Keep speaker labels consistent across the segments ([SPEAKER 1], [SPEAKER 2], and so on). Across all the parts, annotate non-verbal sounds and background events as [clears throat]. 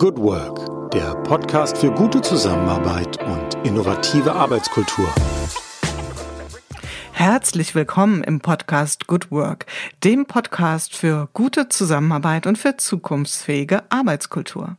[SPEAKER 1] Good Work, der Podcast für gute Zusammenarbeit und innovative Arbeitskultur.
[SPEAKER 2] Herzlich willkommen im Podcast Good Work, dem Podcast für gute Zusammenarbeit und für zukunftsfähige Arbeitskultur.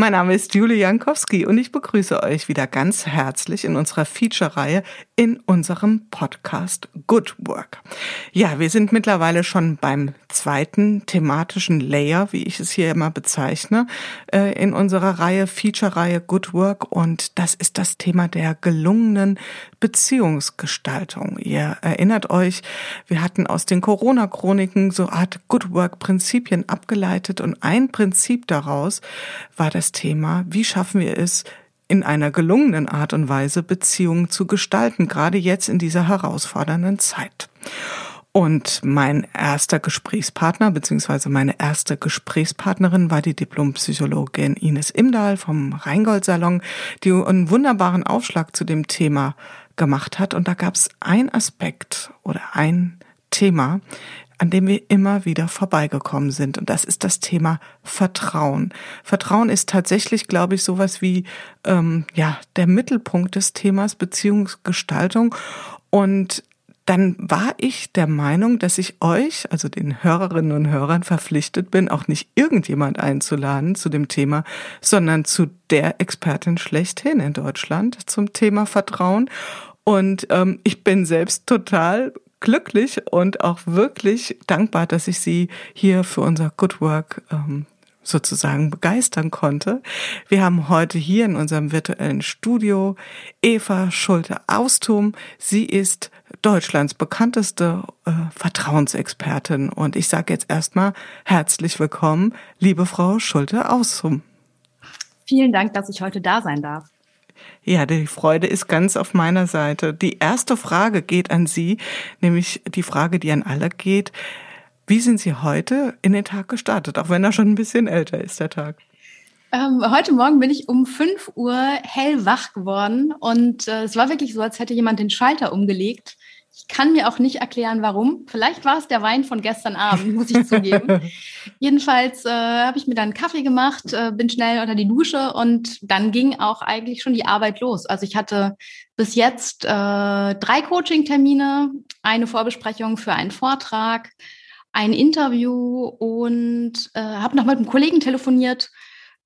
[SPEAKER 2] Mein Name ist Julie Jankowski und ich begrüße euch wieder ganz herzlich in unserer Feature-Reihe in unserem Podcast Good Work. Ja, wir sind mittlerweile schon beim zweiten thematischen Layer, wie ich es hier immer bezeichne, äh, in unserer Reihe, Feature-Reihe Good Work und das ist das Thema der gelungenen Beziehungsgestaltung. Ihr erinnert euch, wir hatten aus den Corona-Chroniken so Art Good Work-Prinzipien abgeleitet und ein Prinzip daraus war das Thema, wie schaffen wir es, in einer gelungenen Art und Weise Beziehungen zu gestalten, gerade jetzt in dieser herausfordernden Zeit. Und mein erster Gesprächspartner beziehungsweise meine erste Gesprächspartnerin war die Diplompsychologin Ines Imdahl vom Rheingold Salon, die einen wunderbaren Aufschlag zu dem Thema gemacht hat. Und da gab es ein Aspekt oder ein Thema, an dem wir immer wieder vorbeigekommen sind. Und das ist das Thema Vertrauen. Vertrauen ist tatsächlich, glaube ich, sowas wie ähm, ja der Mittelpunkt des Themas Beziehungsgestaltung. Und dann war ich der Meinung, dass ich euch, also den Hörerinnen und Hörern, verpflichtet bin, auch nicht irgendjemand einzuladen zu dem Thema, sondern zu der Expertin schlechthin in Deutschland zum Thema Vertrauen. Und ähm, ich bin selbst total glücklich und auch wirklich dankbar, dass ich Sie hier für unser Good Work ähm, sozusagen begeistern konnte. Wir haben heute hier in unserem virtuellen Studio Eva Schulte-Austum. Sie ist Deutschlands bekannteste äh, Vertrauensexpertin und ich sage jetzt erstmal herzlich willkommen, liebe Frau Schulte-Austum.
[SPEAKER 3] Vielen Dank, dass ich heute da sein darf.
[SPEAKER 2] Ja, die Freude ist ganz auf meiner Seite. Die erste Frage geht an Sie, nämlich die Frage, die an alle geht. Wie sind Sie heute in den Tag gestartet, auch wenn er schon ein bisschen älter ist, der Tag?
[SPEAKER 3] Ähm, heute Morgen bin ich um 5 Uhr hellwach geworden und äh, es war wirklich so, als hätte jemand den Schalter umgelegt. Ich kann mir auch nicht erklären, warum. Vielleicht war es der Wein von gestern Abend, muss ich zugeben. [laughs] Jedenfalls äh, habe ich mir dann einen Kaffee gemacht, äh, bin schnell unter die Dusche und dann ging auch eigentlich schon die Arbeit los. Also ich hatte bis jetzt äh, drei Coaching-Termine, eine Vorbesprechung für einen Vortrag, ein Interview und äh, habe noch mit einem Kollegen telefoniert.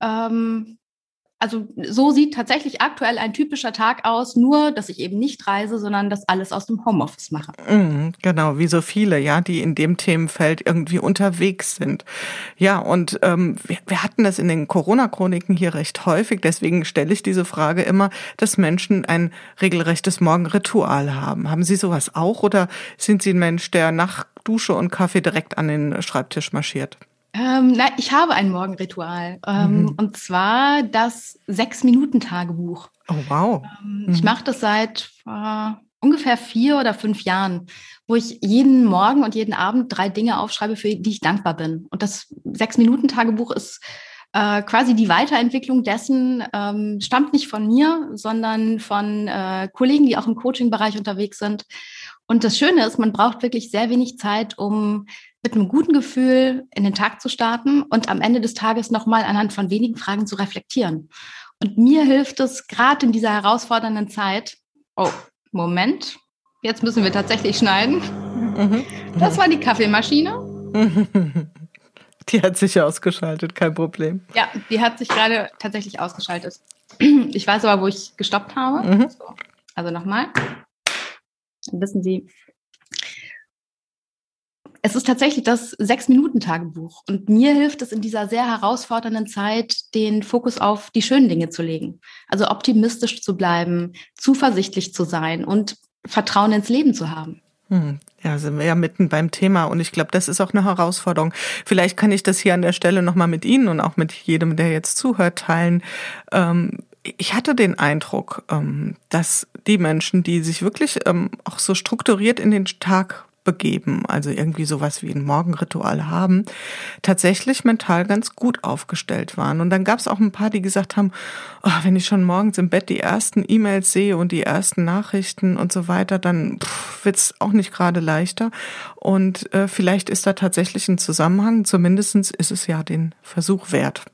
[SPEAKER 3] Ähm, also so sieht tatsächlich aktuell ein typischer Tag aus, nur dass ich eben nicht reise, sondern das alles aus dem Homeoffice mache.
[SPEAKER 2] Mhm, genau, wie so viele, ja, die in dem Themenfeld irgendwie unterwegs sind. Ja, und ähm, wir, wir hatten das in den Corona-Chroniken hier recht häufig, deswegen stelle ich diese Frage immer, dass Menschen ein regelrechtes Morgenritual haben. Haben Sie sowas auch oder sind Sie ein Mensch, der nach Dusche und Kaffee direkt an den Schreibtisch marschiert?
[SPEAKER 3] Ähm, na, ich habe ein Morgenritual. Ähm, mhm. Und zwar das Sechs-Minuten-Tagebuch.
[SPEAKER 2] Oh, wow.
[SPEAKER 3] Ähm, mhm. Ich mache das seit äh, ungefähr vier oder fünf Jahren, wo ich jeden Morgen und jeden Abend drei Dinge aufschreibe, für die ich dankbar bin. Und das Sechs-Minuten-Tagebuch ist äh, quasi die Weiterentwicklung dessen, ähm, stammt nicht von mir, sondern von äh, Kollegen, die auch im Coaching-Bereich unterwegs sind. Und das Schöne ist, man braucht wirklich sehr wenig Zeit, um mit einem guten Gefühl in den Tag zu starten und am Ende des Tages nochmal anhand von wenigen Fragen zu reflektieren. Und mir hilft es gerade in dieser herausfordernden Zeit. Oh, Moment. Jetzt müssen wir tatsächlich schneiden. Mhm. Das war die Kaffeemaschine. [laughs]
[SPEAKER 2] Die hat sich ausgeschaltet, kein Problem.
[SPEAKER 3] Ja, die hat sich gerade tatsächlich ausgeschaltet. Ich weiß aber, wo ich gestoppt habe. Mhm. So. Also nochmal. Dann wissen Sie, es ist tatsächlich das Sechs-Minuten-Tagebuch. Und mir hilft es in dieser sehr herausfordernden Zeit, den Fokus auf die schönen Dinge zu legen. Also optimistisch zu bleiben, zuversichtlich zu sein und Vertrauen ins Leben zu haben.
[SPEAKER 2] Hm. Ja, sind wir ja mitten beim Thema und ich glaube, das ist auch eine Herausforderung. Vielleicht kann ich das hier an der Stelle nochmal mit Ihnen und auch mit jedem, der jetzt zuhört, teilen. Ähm, ich hatte den Eindruck, ähm, dass die Menschen, die sich wirklich ähm, auch so strukturiert in den Tag begeben, also irgendwie sowas wie ein Morgenritual haben, tatsächlich mental ganz gut aufgestellt waren. Und dann gab es auch ein paar, die gesagt haben, oh, wenn ich schon morgens im Bett die ersten E-Mails sehe und die ersten Nachrichten und so weiter, dann wird es auch nicht gerade leichter. Und äh, vielleicht ist da tatsächlich ein Zusammenhang, zumindestens ist es ja den Versuch wert.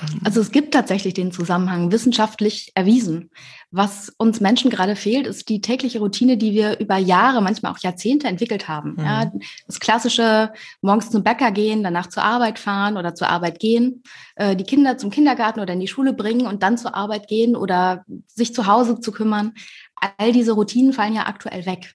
[SPEAKER 3] Ähm. Also es gibt tatsächlich den Zusammenhang wissenschaftlich erwiesen. Was uns Menschen gerade fehlt, ist die tägliche Routine, die wir über Jahre, manchmal auch Jahrzehnte entwickelt haben. Mhm. Ja, das klassische morgens zum Bäcker gehen, danach zur Arbeit fahren oder zur Arbeit gehen, äh, die Kinder zum Kindergarten oder in die Schule bringen und dann zur Arbeit gehen oder sich zu Hause zu kümmern. All diese Routinen fallen ja aktuell weg.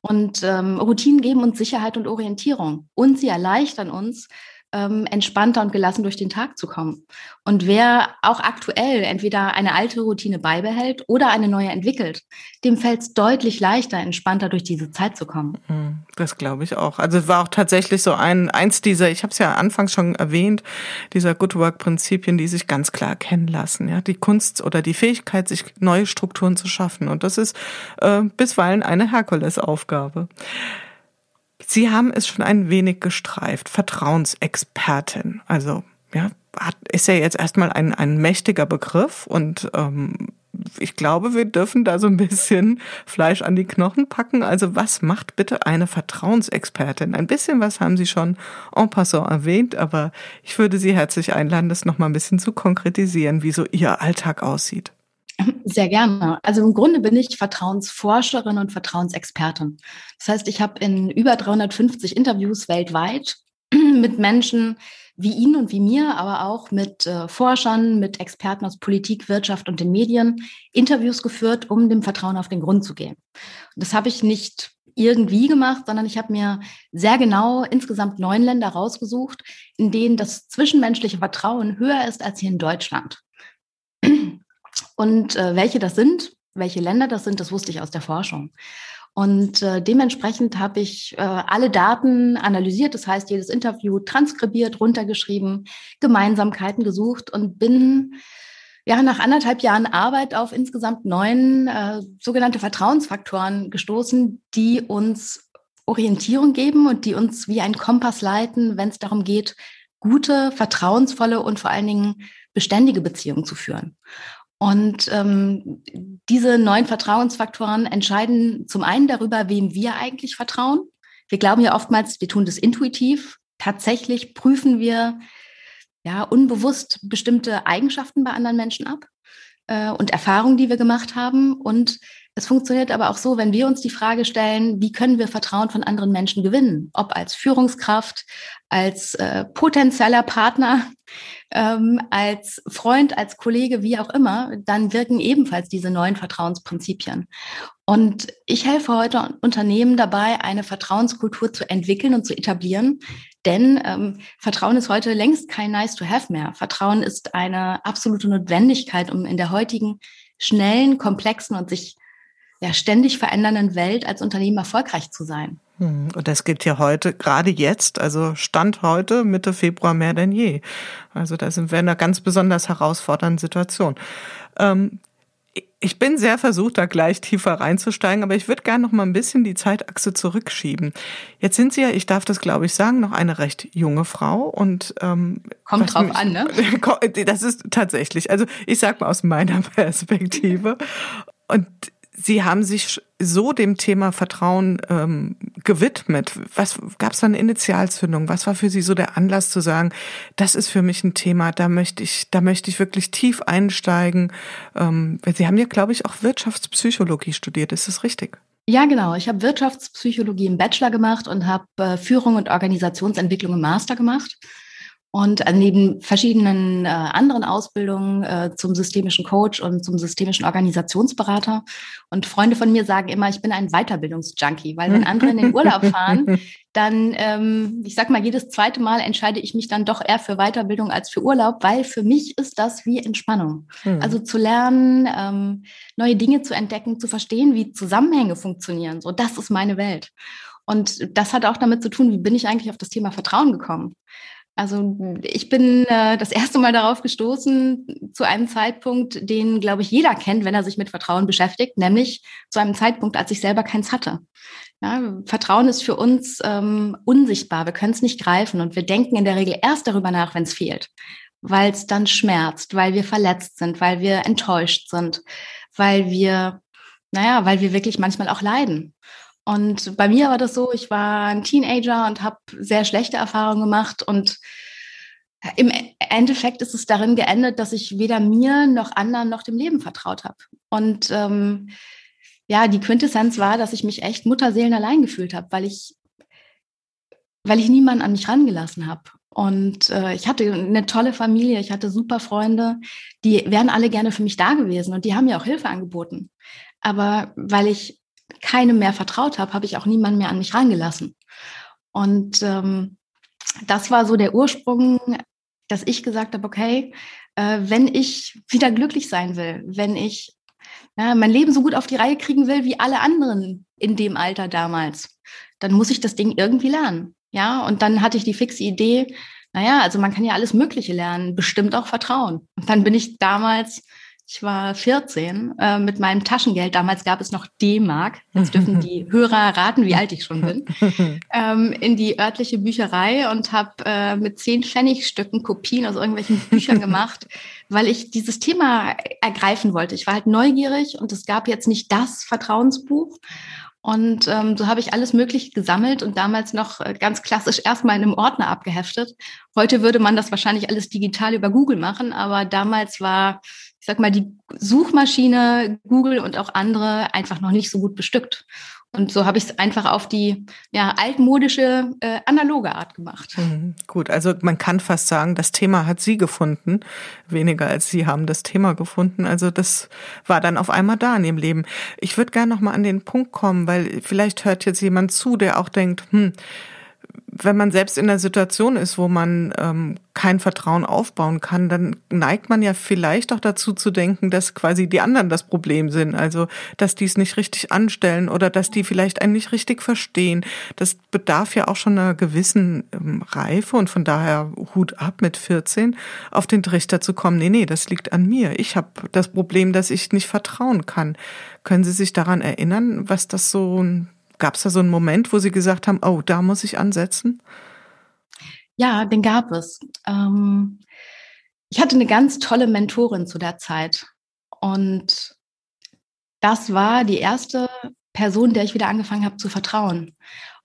[SPEAKER 3] Und ähm, Routinen geben uns Sicherheit und Orientierung und sie erleichtern uns, ähm, entspannter und gelassen durch den Tag zu kommen. Und wer auch aktuell entweder eine alte Routine beibehält oder eine neue entwickelt, dem fällt es deutlich leichter, entspannter durch diese Zeit zu kommen.
[SPEAKER 2] Mhm, das glaube ich auch. Also war auch tatsächlich so ein eins dieser, ich habe es ja anfangs schon erwähnt, dieser Good Work Prinzipien, die sich ganz klar erkennen lassen. Ja, die Kunst oder die Fähigkeit, sich neue Strukturen zu schaffen. Und das ist äh, bisweilen eine Herkulesaufgabe. Sie haben es schon ein wenig gestreift. Vertrauensexpertin. Also, ja, ist ja jetzt erstmal ein, ein mächtiger Begriff und ähm, ich glaube, wir dürfen da so ein bisschen Fleisch an die Knochen packen. Also was macht bitte eine Vertrauensexpertin? Ein bisschen was haben Sie schon en passant erwähnt, aber ich würde Sie herzlich einladen, das nochmal ein bisschen zu konkretisieren, wie so Ihr Alltag aussieht.
[SPEAKER 3] Sehr gerne. Also im Grunde bin ich Vertrauensforscherin und Vertrauensexpertin. Das heißt, ich habe in über 350 Interviews weltweit [clears throat] mit Menschen wie Ihnen und wie mir, aber auch mit äh, Forschern, mit Experten aus Politik, Wirtschaft und den Medien Interviews geführt, um dem Vertrauen auf den Grund zu gehen. Und das habe ich nicht irgendwie gemacht, sondern ich habe mir sehr genau insgesamt neun Länder rausgesucht, in denen das zwischenmenschliche Vertrauen höher ist als hier in Deutschland. Und äh, welche das sind, welche Länder das sind, das wusste ich aus der Forschung. Und äh, dementsprechend habe ich äh, alle Daten analysiert, das heißt jedes Interview transkribiert, runtergeschrieben, Gemeinsamkeiten gesucht und bin ja nach anderthalb Jahren Arbeit auf insgesamt neun äh, sogenannte Vertrauensfaktoren gestoßen, die uns Orientierung geben und die uns wie ein Kompass leiten, wenn es darum geht, gute, vertrauensvolle und vor allen Dingen beständige Beziehungen zu führen. Und ähm, diese neuen Vertrauensfaktoren entscheiden zum einen darüber, wem wir eigentlich vertrauen. Wir glauben ja oftmals, wir tun das intuitiv. Tatsächlich prüfen wir ja unbewusst bestimmte Eigenschaften bei anderen Menschen ab äh, und Erfahrungen, die wir gemacht haben. Und es funktioniert aber auch so, wenn wir uns die Frage stellen, wie können wir Vertrauen von anderen Menschen gewinnen? Ob als Führungskraft, als äh, potenzieller Partner, [laughs] ähm, als Freund, als Kollege, wie auch immer, dann wirken ebenfalls diese neuen Vertrauensprinzipien. Und ich helfe heute Unternehmen dabei, eine Vertrauenskultur zu entwickeln und zu etablieren. Denn ähm, Vertrauen ist heute längst kein Nice to have mehr. Vertrauen ist eine absolute Notwendigkeit, um in der heutigen schnellen, komplexen und sich ja, ständig verändernden Welt als Unternehmen erfolgreich zu sein.
[SPEAKER 2] Hm, und das gilt ja heute, gerade jetzt, also Stand heute, Mitte Februar mehr denn je. Also da sind wir in einer ganz besonders herausfordernden Situation. Ähm, ich bin sehr versucht, da gleich tiefer reinzusteigen, aber ich würde gerne noch mal ein bisschen die Zeitachse zurückschieben. Jetzt sind Sie ja, ich darf das glaube ich sagen, noch eine recht junge Frau und
[SPEAKER 3] ähm, kommt drauf mich, an, ne? [laughs]
[SPEAKER 2] Das ist tatsächlich, also ich sag mal aus meiner [laughs] Perspektive und Sie haben sich so dem Thema Vertrauen ähm, gewidmet. Was gab es da eine Initialzündung? Was war für Sie so der Anlass zu sagen, das ist für mich ein Thema, da möchte ich, da möchte ich wirklich tief einsteigen. Ähm, Sie haben ja, glaube ich, auch Wirtschaftspsychologie studiert. Ist das richtig?
[SPEAKER 3] Ja, genau. Ich habe Wirtschaftspsychologie im Bachelor gemacht und habe äh, Führung und Organisationsentwicklung im Master gemacht. Und äh, neben verschiedenen äh, anderen Ausbildungen äh, zum systemischen Coach und zum systemischen Organisationsberater. Und Freunde von mir sagen immer, ich bin ein Weiterbildungsjunkie, weil wenn andere in den Urlaub fahren, [laughs] dann, ähm, ich sag mal, jedes zweite Mal entscheide ich mich dann doch eher für Weiterbildung als für Urlaub, weil für mich ist das wie Entspannung. Mhm. Also zu lernen, ähm, neue Dinge zu entdecken, zu verstehen, wie Zusammenhänge funktionieren. So, das ist meine Welt. Und das hat auch damit zu tun, wie bin ich eigentlich auf das Thema Vertrauen gekommen? Also ich bin äh, das erste Mal darauf gestoßen zu einem Zeitpunkt, den, glaube ich, jeder kennt, wenn er sich mit Vertrauen beschäftigt, nämlich zu einem Zeitpunkt, als ich selber keins hatte. Ja, Vertrauen ist für uns ähm, unsichtbar, wir können es nicht greifen und wir denken in der Regel erst darüber nach, wenn es fehlt, weil es dann schmerzt, weil wir verletzt sind, weil wir enttäuscht sind, weil wir, naja, weil wir wirklich manchmal auch leiden. Und bei mir war das so, ich war ein Teenager und habe sehr schlechte Erfahrungen gemacht und Im Endeffekt ist es darin geendet, dass ich weder mir noch anderen noch dem Leben vertraut habe. Und ähm, ja, die Quintessenz war, dass ich mich echt Mutterseelen allein gefühlt habe, weil ich, weil ich niemanden an mich rangelassen habe. Und äh, ich hatte eine tolle Familie, ich hatte super Freunde, die wären alle gerne für mich da gewesen und die haben mir auch Hilfe angeboten. Aber weil ich keinem mehr vertraut habe, habe ich auch niemanden mehr an mich rangelassen. Und ähm, das war so der Ursprung, dass ich gesagt habe, okay, äh, wenn ich wieder glücklich sein will, wenn ich ja, mein Leben so gut auf die Reihe kriegen will wie alle anderen in dem Alter damals, dann muss ich das Ding irgendwie lernen. Ja, und dann hatte ich die fixe Idee, naja, also man kann ja alles Mögliche lernen, bestimmt auch Vertrauen. Und dann bin ich damals ich war 14 äh, mit meinem Taschengeld. Damals gab es noch D-Mark. Jetzt dürfen die [laughs] Hörer raten, wie alt ich schon bin. [laughs] Ähm, in die örtliche Bücherei und habe äh, mit zehn Pfennigstücken Kopien aus irgendwelchen Büchern [laughs] gemacht, weil ich dieses Thema ergreifen wollte. Ich war halt neugierig und es gab jetzt nicht das Vertrauensbuch. Und ähm, so habe ich alles Mögliche gesammelt und damals noch äh, ganz klassisch erstmal in einem Ordner abgeheftet. Heute würde man das wahrscheinlich alles digital über Google machen, aber damals war ich sag mal, die Suchmaschine Google und auch andere einfach noch nicht so gut bestückt. Und so habe ich es einfach auf die ja, altmodische, äh, analoge Art gemacht.
[SPEAKER 2] Mhm, gut, also man kann fast sagen, das Thema hat Sie gefunden, weniger als Sie haben das Thema gefunden. Also das war dann auf einmal da in Ihrem Leben. Ich würde gerne noch mal an den Punkt kommen, weil vielleicht hört jetzt jemand zu, der auch denkt, hm, wenn man selbst in der Situation ist, wo man ähm, kein Vertrauen aufbauen kann, dann neigt man ja vielleicht auch dazu zu denken, dass quasi die anderen das Problem sind. Also, dass die es nicht richtig anstellen oder dass die vielleicht einen nicht richtig verstehen. Das bedarf ja auch schon einer gewissen ähm, Reife und von daher Hut ab mit 14 auf den Trichter zu kommen. Nee, nee, das liegt an mir. Ich habe das Problem, dass ich nicht vertrauen kann. Können Sie sich daran erinnern, was das so Gab es da so einen Moment, wo Sie gesagt haben, oh, da muss ich ansetzen?
[SPEAKER 3] Ja, den gab es. Ähm, ich hatte eine ganz tolle Mentorin zu der Zeit. Und das war die erste Person, der ich wieder angefangen habe zu vertrauen.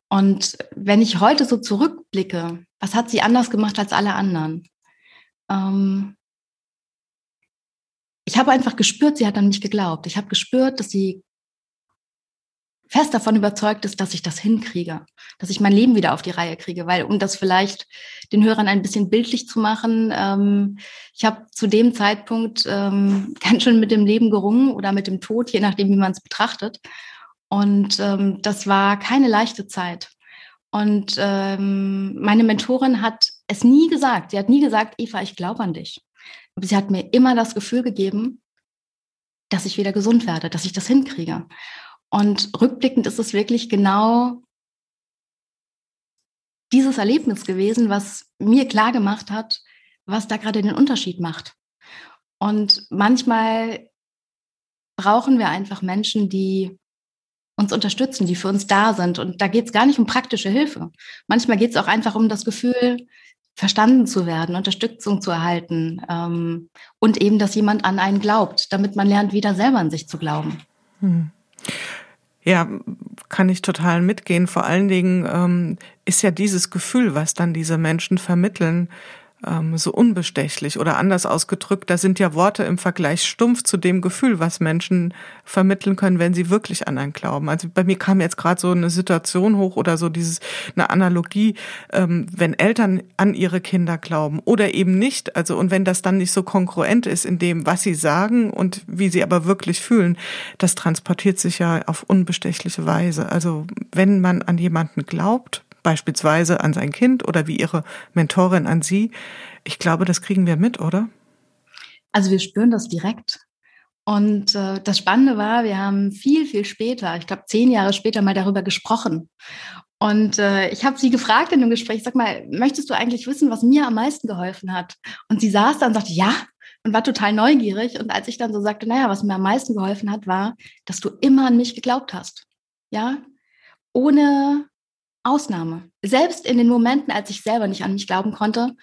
[SPEAKER 3] Und wenn ich heute so zurückblicke, was hat sie anders gemacht als alle anderen? Ähm, ich habe einfach gespürt, sie hat an mich geglaubt. Ich habe gespürt, dass sie fest davon überzeugt ist, dass ich das hinkriege, dass ich mein Leben wieder auf die Reihe kriege, weil um das vielleicht den Hörern ein bisschen bildlich zu machen, ähm, ich habe zu dem Zeitpunkt ähm, [laughs] ganz schön mit dem Leben gerungen oder mit dem Tod, je nachdem, wie man es betrachtet. Und ähm, das war keine leichte Zeit. Und ähm, meine Mentorin hat es nie gesagt. Sie hat nie gesagt, Eva, ich glaube an dich. Aber sie hat mir immer das Gefühl gegeben, dass ich wieder gesund werde, dass ich das hinkriege. Und rückblickend ist es wirklich genau dieses Erlebnis gewesen, was mir klar gemacht hat, was da gerade den Unterschied macht. Und manchmal brauchen wir einfach Menschen, die uns unterstützen, die für uns da sind. Und da geht es gar nicht um praktische Hilfe. Manchmal geht es auch einfach um das Gefühl, verstanden zu werden, Unterstützung zu erhalten ähm, und eben, dass jemand an einen glaubt, damit man lernt, wieder selber an sich zu glauben. Hm.
[SPEAKER 2] Ja, kann ich total mitgehen. Vor allen Dingen ähm, ist ja dieses Gefühl, was dann diese Menschen vermitteln, ähm, so unbestechlich oder anders ausgedrückt, da sind ja Worte im Vergleich stumpf zu dem Gefühl, was Menschen vermitteln können, wenn sie wirklich an einen glauben. Also bei mir kam jetzt gerade so eine Situation hoch oder so dieses eine Analogie, ähm, wenn Eltern an ihre Kinder glauben oder eben nicht. Also und wenn das dann nicht so kongruent ist in dem, was sie sagen und wie sie aber wirklich fühlen, das transportiert sich ja auf unbestechliche Weise. Also wenn man an jemanden glaubt, beispielsweise an sein Kind oder wie Ihre Mentorin an Sie. Ich glaube, das kriegen wir mit, oder?
[SPEAKER 3] Also wir spüren das direkt. Und äh, das Spannende war, wir haben viel, viel später, ich glaube zehn Jahre später mal darüber gesprochen. Und äh, ich habe sie gefragt in dem Gespräch, sag mal, möchtest du eigentlich wissen, was mir am meisten geholfen hat? Und sie saß da und sagte, ja, und war total neugierig. Und als ich dann so sagte, naja, was mir am meisten geholfen hat, war, dass du immer an mich geglaubt hast. Ja, ohne Ausnahme. Selbst in den Momenten, als ich selber nicht an mich glauben konnte,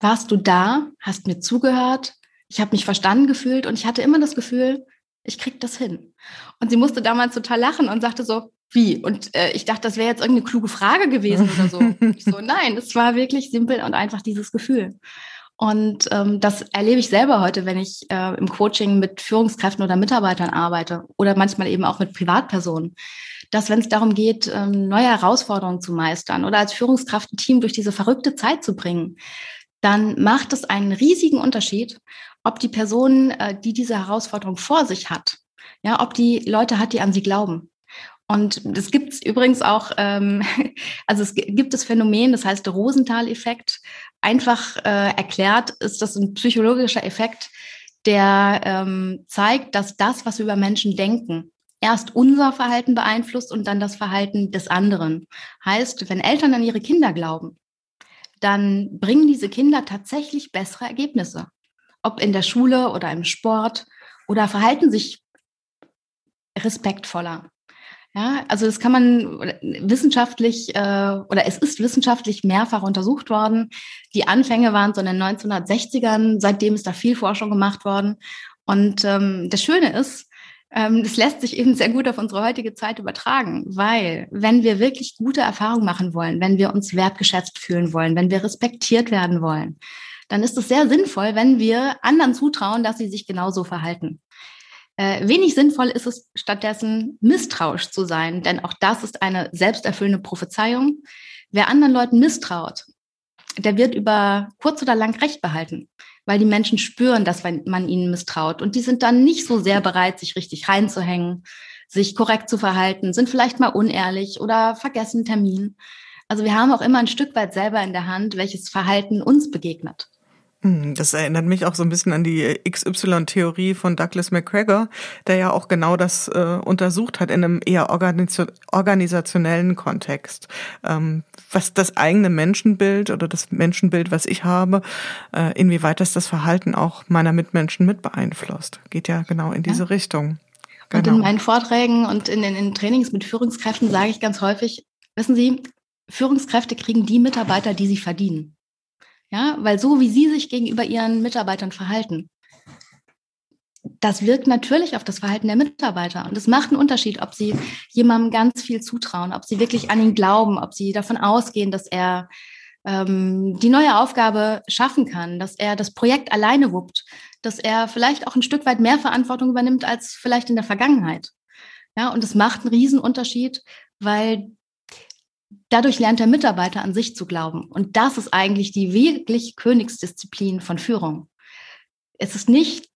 [SPEAKER 3] warst du da, hast mir zugehört, ich habe mich verstanden gefühlt und ich hatte immer das Gefühl, ich krieg das hin. Und sie musste damals total lachen und sagte so, wie? Und äh, ich dachte, das wäre jetzt irgendeine kluge Frage gewesen oder so. [laughs] ich so, nein, es war wirklich simpel und einfach dieses Gefühl. Und ähm, das erlebe ich selber heute, wenn ich äh, im Coaching mit Führungskräften oder Mitarbeitern arbeite oder manchmal eben auch mit Privatpersonen, dass wenn es darum geht, ähm, neue Herausforderungen zu meistern oder als Führungskraft ein Team durch diese verrückte Zeit zu bringen, dann macht es einen riesigen Unterschied, ob die Person, äh, die diese Herausforderung vor sich hat, ja, ob die Leute hat, die an sie glauben. Und das gibt es übrigens auch, ähm, [laughs] also es gibt das Phänomen, das heißt der Rosenthal-Effekt. Einfach äh, erklärt ist das ein psychologischer Effekt, der ähm, zeigt, dass das, was wir über Menschen denken, erst unser Verhalten beeinflusst und dann das Verhalten des anderen. Heißt, wenn Eltern an ihre Kinder glauben, dann bringen diese Kinder tatsächlich bessere Ergebnisse. Ob in der Schule oder im Sport oder verhalten sich respektvoller. Ja, also das kann man wissenschaftlich äh, oder es ist wissenschaftlich mehrfach untersucht worden. Die Anfänge waren so in den 1960ern, seitdem ist da viel Forschung gemacht worden. Und ähm, das Schöne ist, das lässt sich eben sehr gut auf unsere heutige Zeit übertragen, weil wenn wir wirklich gute Erfahrungen machen wollen, wenn wir uns wertgeschätzt fühlen wollen, wenn wir respektiert werden wollen, dann ist es sehr sinnvoll, wenn wir anderen zutrauen, dass sie sich genauso verhalten. Äh, wenig sinnvoll ist es stattdessen, misstrauisch zu sein, denn auch das ist eine selbsterfüllende Prophezeiung. Wer anderen Leuten misstraut, der wird über kurz oder lang Recht behalten, weil die Menschen spüren, dass man ihnen misstraut und die sind dann nicht so sehr bereit, sich richtig reinzuhängen, sich korrekt zu verhalten, sind vielleicht mal unehrlich oder vergessen Termin. Also wir haben auch immer ein Stück weit selber in der Hand, welches Verhalten uns begegnet.
[SPEAKER 2] Hm, das erinnert mich auch so ein bisschen an die XY-Theorie von Douglas McGregor, der ja auch genau das äh, untersucht hat in einem eher organis organisationellen Kontext. Ähm, was das eigene Menschenbild oder das Menschenbild, was ich habe, äh, inwieweit das das Verhalten auch meiner Mitmenschen mit beeinflusst. Geht ja genau in diese ja. Richtung.
[SPEAKER 3] Genau. Und in genau. meinen Vorträgen und in den in Trainings mit Führungskräften sage ich ganz häufig, wissen Sie, Führungskräfte kriegen die Mitarbeiter, die sie verdienen. Ja, weil so wie Sie sich gegenüber Ihren Mitarbeitern verhalten, das wirkt natürlich auf das Verhalten der Mitarbeiter. Und es macht einen Unterschied, ob Sie jemandem ganz viel zutrauen, ob Sie wirklich an ihn glauben, ob Sie davon ausgehen, dass er ähm, die neue Aufgabe schaffen kann, dass er das Projekt alleine wuppt, dass er vielleicht auch ein Stück weit mehr Verantwortung übernimmt als vielleicht in der Vergangenheit. Ja, und es macht einen Riesenunterschied, weil dadurch lernt der Mitarbeiter an sich zu glauben. Und das ist eigentlich die wirklich Königsdisziplin von Führung. Es ist nicht,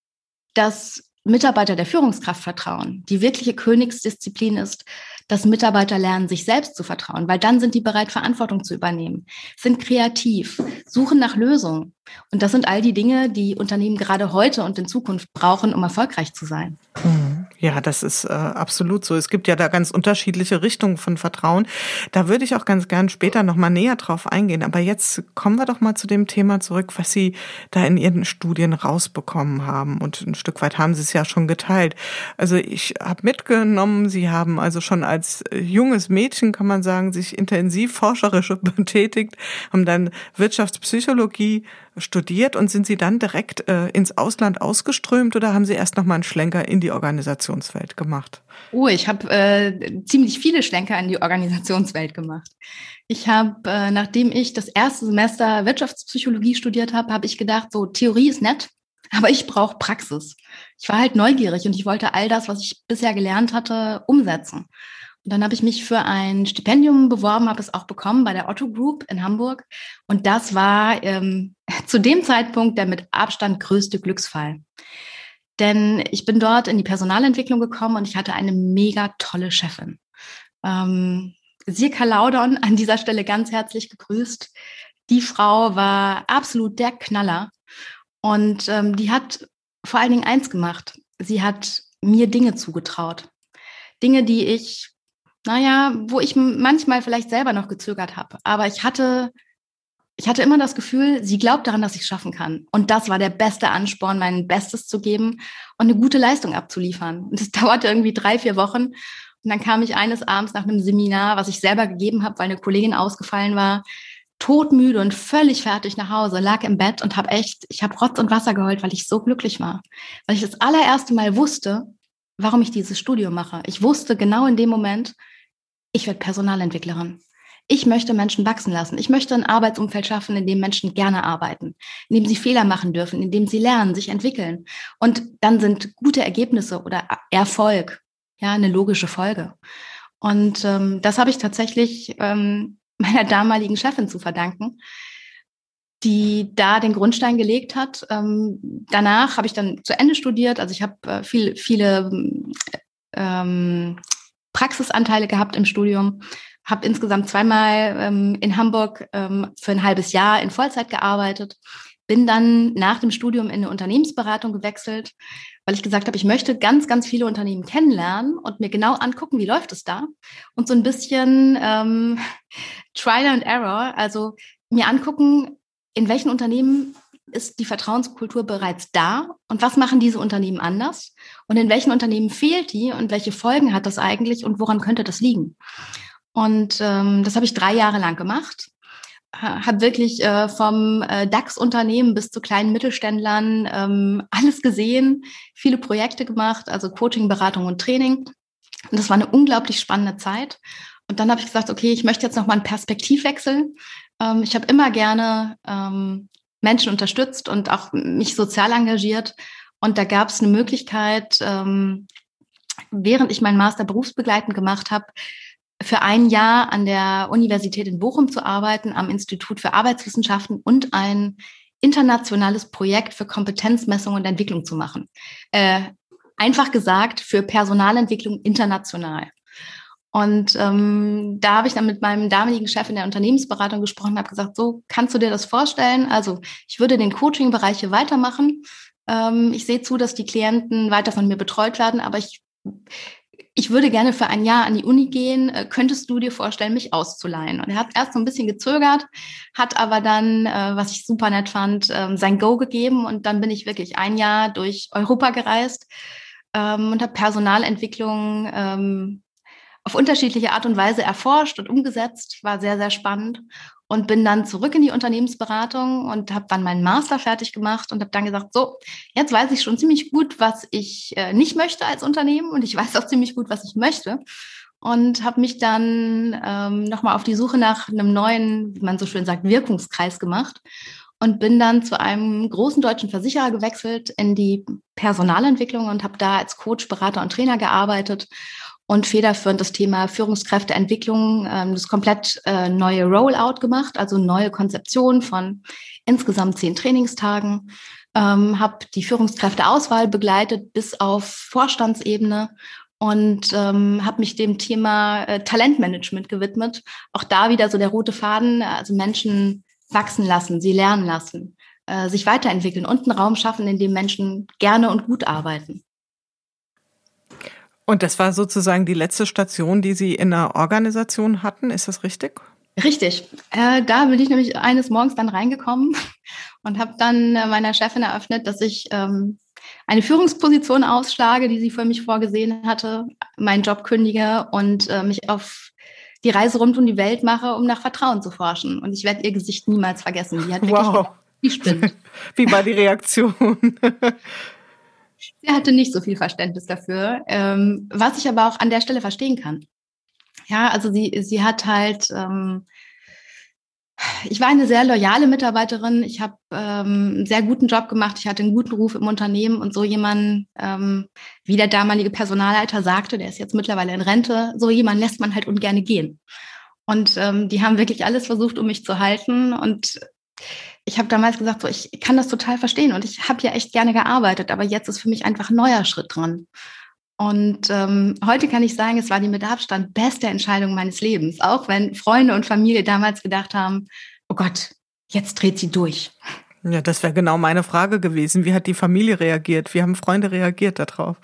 [SPEAKER 3] dass Mitarbeiter der Führungskraft vertrauen. Die wirkliche Königsdisziplin ist, dass Mitarbeiter lernen, sich selbst zu vertrauen, weil dann sind die bereit, Verantwortung zu übernehmen, sind kreativ, suchen nach Lösungen. Und das sind all die Dinge, die Unternehmen gerade heute und in Zukunft brauchen, um erfolgreich zu sein.
[SPEAKER 2] Mhm. Ja, das ist äh, absolut so. Es gibt ja da ganz unterschiedliche Richtungen von Vertrauen. Da würde ich auch ganz gern später noch mal näher drauf eingehen. Aber jetzt kommen wir doch mal zu dem Thema zurück, was Sie da in Ihren Studien rausbekommen haben. Und ein Stück weit haben Sie es ja schon geteilt. Also ich habe mitgenommen, Sie haben also schon als junges Mädchen, kann man sagen, sich intensiv forscherisch [laughs] betätigt, haben dann Wirtschaftspsychologie studiert und sind Sie dann direkt äh, ins Ausland ausgeströmt oder haben Sie erst noch mal einen Schlenker in die Organisationswelt gemacht?
[SPEAKER 3] Oh, ich habe äh, ziemlich viele Schlenker in die Organisationswelt gemacht. Ich habe, äh, nachdem ich das erste Semester Wirtschaftspsychologie studiert habe, habe ich gedacht, so Theorie ist nett, aber ich brauche Praxis. Ich war halt neugierig und ich wollte all das, was ich bisher gelernt hatte, umsetzen. Und dann habe ich mich für ein Stipendium beworben, habe es auch bekommen bei der Otto Group in Hamburg. Und das war ähm, zu dem Zeitpunkt der mit Abstand größte Glücksfall. Denn ich bin dort in die Personalentwicklung gekommen und ich hatte eine mega tolle Chefin. Ähm, Sirka Laudon an dieser Stelle ganz herzlich gegrüßt. Die Frau war absolut der Knaller. Und ähm, die hat vor allen Dingen eins gemacht. Sie hat mir Dinge zugetraut. Dinge, die ich naja, wo ich manchmal vielleicht selber noch gezögert habe. Aber ich hatte, ich hatte immer das Gefühl, sie glaubt daran, dass ich es schaffen kann. Und das war der beste Ansporn, mein Bestes zu geben und eine gute Leistung abzuliefern. Und es [laughs] dauerte irgendwie drei, vier Wochen. Und dann kam ich eines Abends nach einem Seminar, was ich selber gegeben habe, weil eine Kollegin ausgefallen war, todmüde und völlig fertig nach Hause, lag im Bett und habe echt, ich habe Rotz und Wasser geheult, weil ich so glücklich war. Weil ich das allererste Mal wusste, warum ich dieses Studium mache. Ich wusste genau in dem Moment, ich werde Personalentwicklerin. Ich möchte Menschen wachsen lassen. Ich möchte ein Arbeitsumfeld schaffen, in dem Menschen gerne arbeiten, in dem sie Fehler machen dürfen, in dem sie lernen, sich entwickeln. Und dann sind gute Ergebnisse oder Erfolg ja eine logische Folge. Und ähm, das habe ich tatsächlich ähm, [laughs] meiner damaligen Chefin zu verdanken, die da den Grundstein gelegt hat. Ähm, danach habe ich dann zu Ende studiert. Also ich habe äh, viel, viele ähm, Praxisanteile gehabt im Studium, habe insgesamt zweimal ähm, in Hamburg ähm, für ein halbes Jahr in Vollzeit gearbeitet, bin dann nach dem Studium in eine Unternehmensberatung gewechselt, weil ich gesagt habe, ich möchte ganz, ganz viele Unternehmen kennenlernen und mir genau angucken, wie läuft es da und so ein bisschen ähm, [laughs] Trial and Error, also mir angucken, in welchen Unternehmen ist die Vertrauenskultur bereits da und was machen diese Unternehmen anders und in welchen Unternehmen fehlt die und welche Folgen hat das eigentlich und woran könnte das liegen? Und ähm, das habe ich drei Jahre lang gemacht. Habe wirklich äh, vom äh, DAX-Unternehmen bis zu kleinen Mittelständlern ähm, alles gesehen, viele Projekte gemacht, also Coaching, Beratung und Training. Und das war eine unglaublich spannende Zeit. Und dann habe ich gesagt, okay, ich möchte jetzt noch mal einen Perspektivwechsel. Ähm, ich habe immer gerne ähm, Menschen unterstützt und auch mich sozial engagiert. Und da gab es eine Möglichkeit, ähm, während ich meinen Master berufsbegleitend gemacht habe, für ein Jahr an der Universität in Bochum zu arbeiten, am Institut für Arbeitswissenschaften und ein internationales Projekt für Kompetenzmessung und Entwicklung zu machen. Äh, einfach gesagt, für Personalentwicklung international. Und ähm, da habe ich dann mit meinem damaligen Chef in der Unternehmensberatung gesprochen und habe gesagt, so kannst du dir das vorstellen? Also ich würde den Coaching-Bereich hier weitermachen. Ähm, ich sehe zu, dass die Klienten weiter von mir betreut werden, aber ich, ich würde gerne für ein Jahr an die Uni gehen. Äh, könntest du dir vorstellen, mich auszuleihen? Und er hat erst so ein bisschen gezögert, hat aber dann, äh, was ich super nett fand, äh, sein Go gegeben. Und dann bin ich wirklich ein Jahr durch Europa gereist ähm, und habe Personalentwicklung ähm, auf unterschiedliche Art und Weise erforscht und umgesetzt, war sehr, sehr spannend. Und bin dann zurück in die Unternehmensberatung und habe dann meinen Master fertig gemacht und habe dann gesagt, so, jetzt weiß ich schon ziemlich gut, was ich äh, nicht möchte als Unternehmen und ich weiß auch ziemlich gut, was ich möchte. Und habe mich dann ähm, nochmal auf die Suche nach einem neuen, wie man so schön sagt, Wirkungskreis gemacht und bin dann zu einem großen deutschen Versicherer gewechselt in die Personalentwicklung und habe da als Coach, Berater und Trainer gearbeitet und federführend das Thema Führungskräfteentwicklung, ähm, das komplett äh, neue Rollout gemacht, also neue Konzeption von insgesamt zehn Trainingstagen. Ähm, habe die Führungskräfteauswahl begleitet bis auf Vorstandsebene und ähm, habe mich dem Thema äh, Talentmanagement gewidmet. Auch da wieder so der rote Faden, also Menschen wachsen lassen, sie lernen lassen, äh, sich weiterentwickeln und einen Raum schaffen, in dem Menschen gerne und gut arbeiten.
[SPEAKER 2] Und das war sozusagen die letzte Station, die Sie in der Organisation hatten, ist das richtig?
[SPEAKER 3] Richtig. Äh, da bin ich nämlich eines Morgens dann reingekommen [laughs] und habe dann äh, meiner Chefin eröffnet, dass ich ähm, eine Führungsposition ausschlage, die sie für mich vorgesehen hatte, meinen Job kündige und äh, mich auf die Reise rund um die Welt mache, um nach Vertrauen zu forschen. Und ich werde ihr Gesicht niemals vergessen. Die hat wirklich wow. die spinnt. [laughs]
[SPEAKER 2] Wie war die Reaktion? [laughs]
[SPEAKER 3] Sie hatte nicht so viel Verständnis dafür, ähm, was ich aber auch an der Stelle verstehen kann. Ja, also sie, sie hat halt, ähm, ich war eine sehr loyale Mitarbeiterin. Ich habe ähm, einen sehr guten Job gemacht. Ich hatte einen guten Ruf im Unternehmen und so jemand, ähm, wie der damalige Personalleiter sagte, der ist jetzt mittlerweile in Rente, so jemand lässt man halt ungerne gehen. Und ähm, die haben wirklich alles versucht, um mich zu halten. Und ich habe damals gesagt, so, ich kann das total verstehen und ich habe ja echt gerne gearbeitet, aber jetzt ist für mich einfach ein neuer Schritt dran. Und ähm, heute kann ich sagen, es war die mit Abstand beste Entscheidung meines Lebens, auch wenn Freunde und Familie damals gedacht haben, oh Gott, jetzt dreht sie durch.
[SPEAKER 2] Ja, das wäre genau meine Frage gewesen. Wie hat die Familie reagiert? Wie haben Freunde reagiert darauf?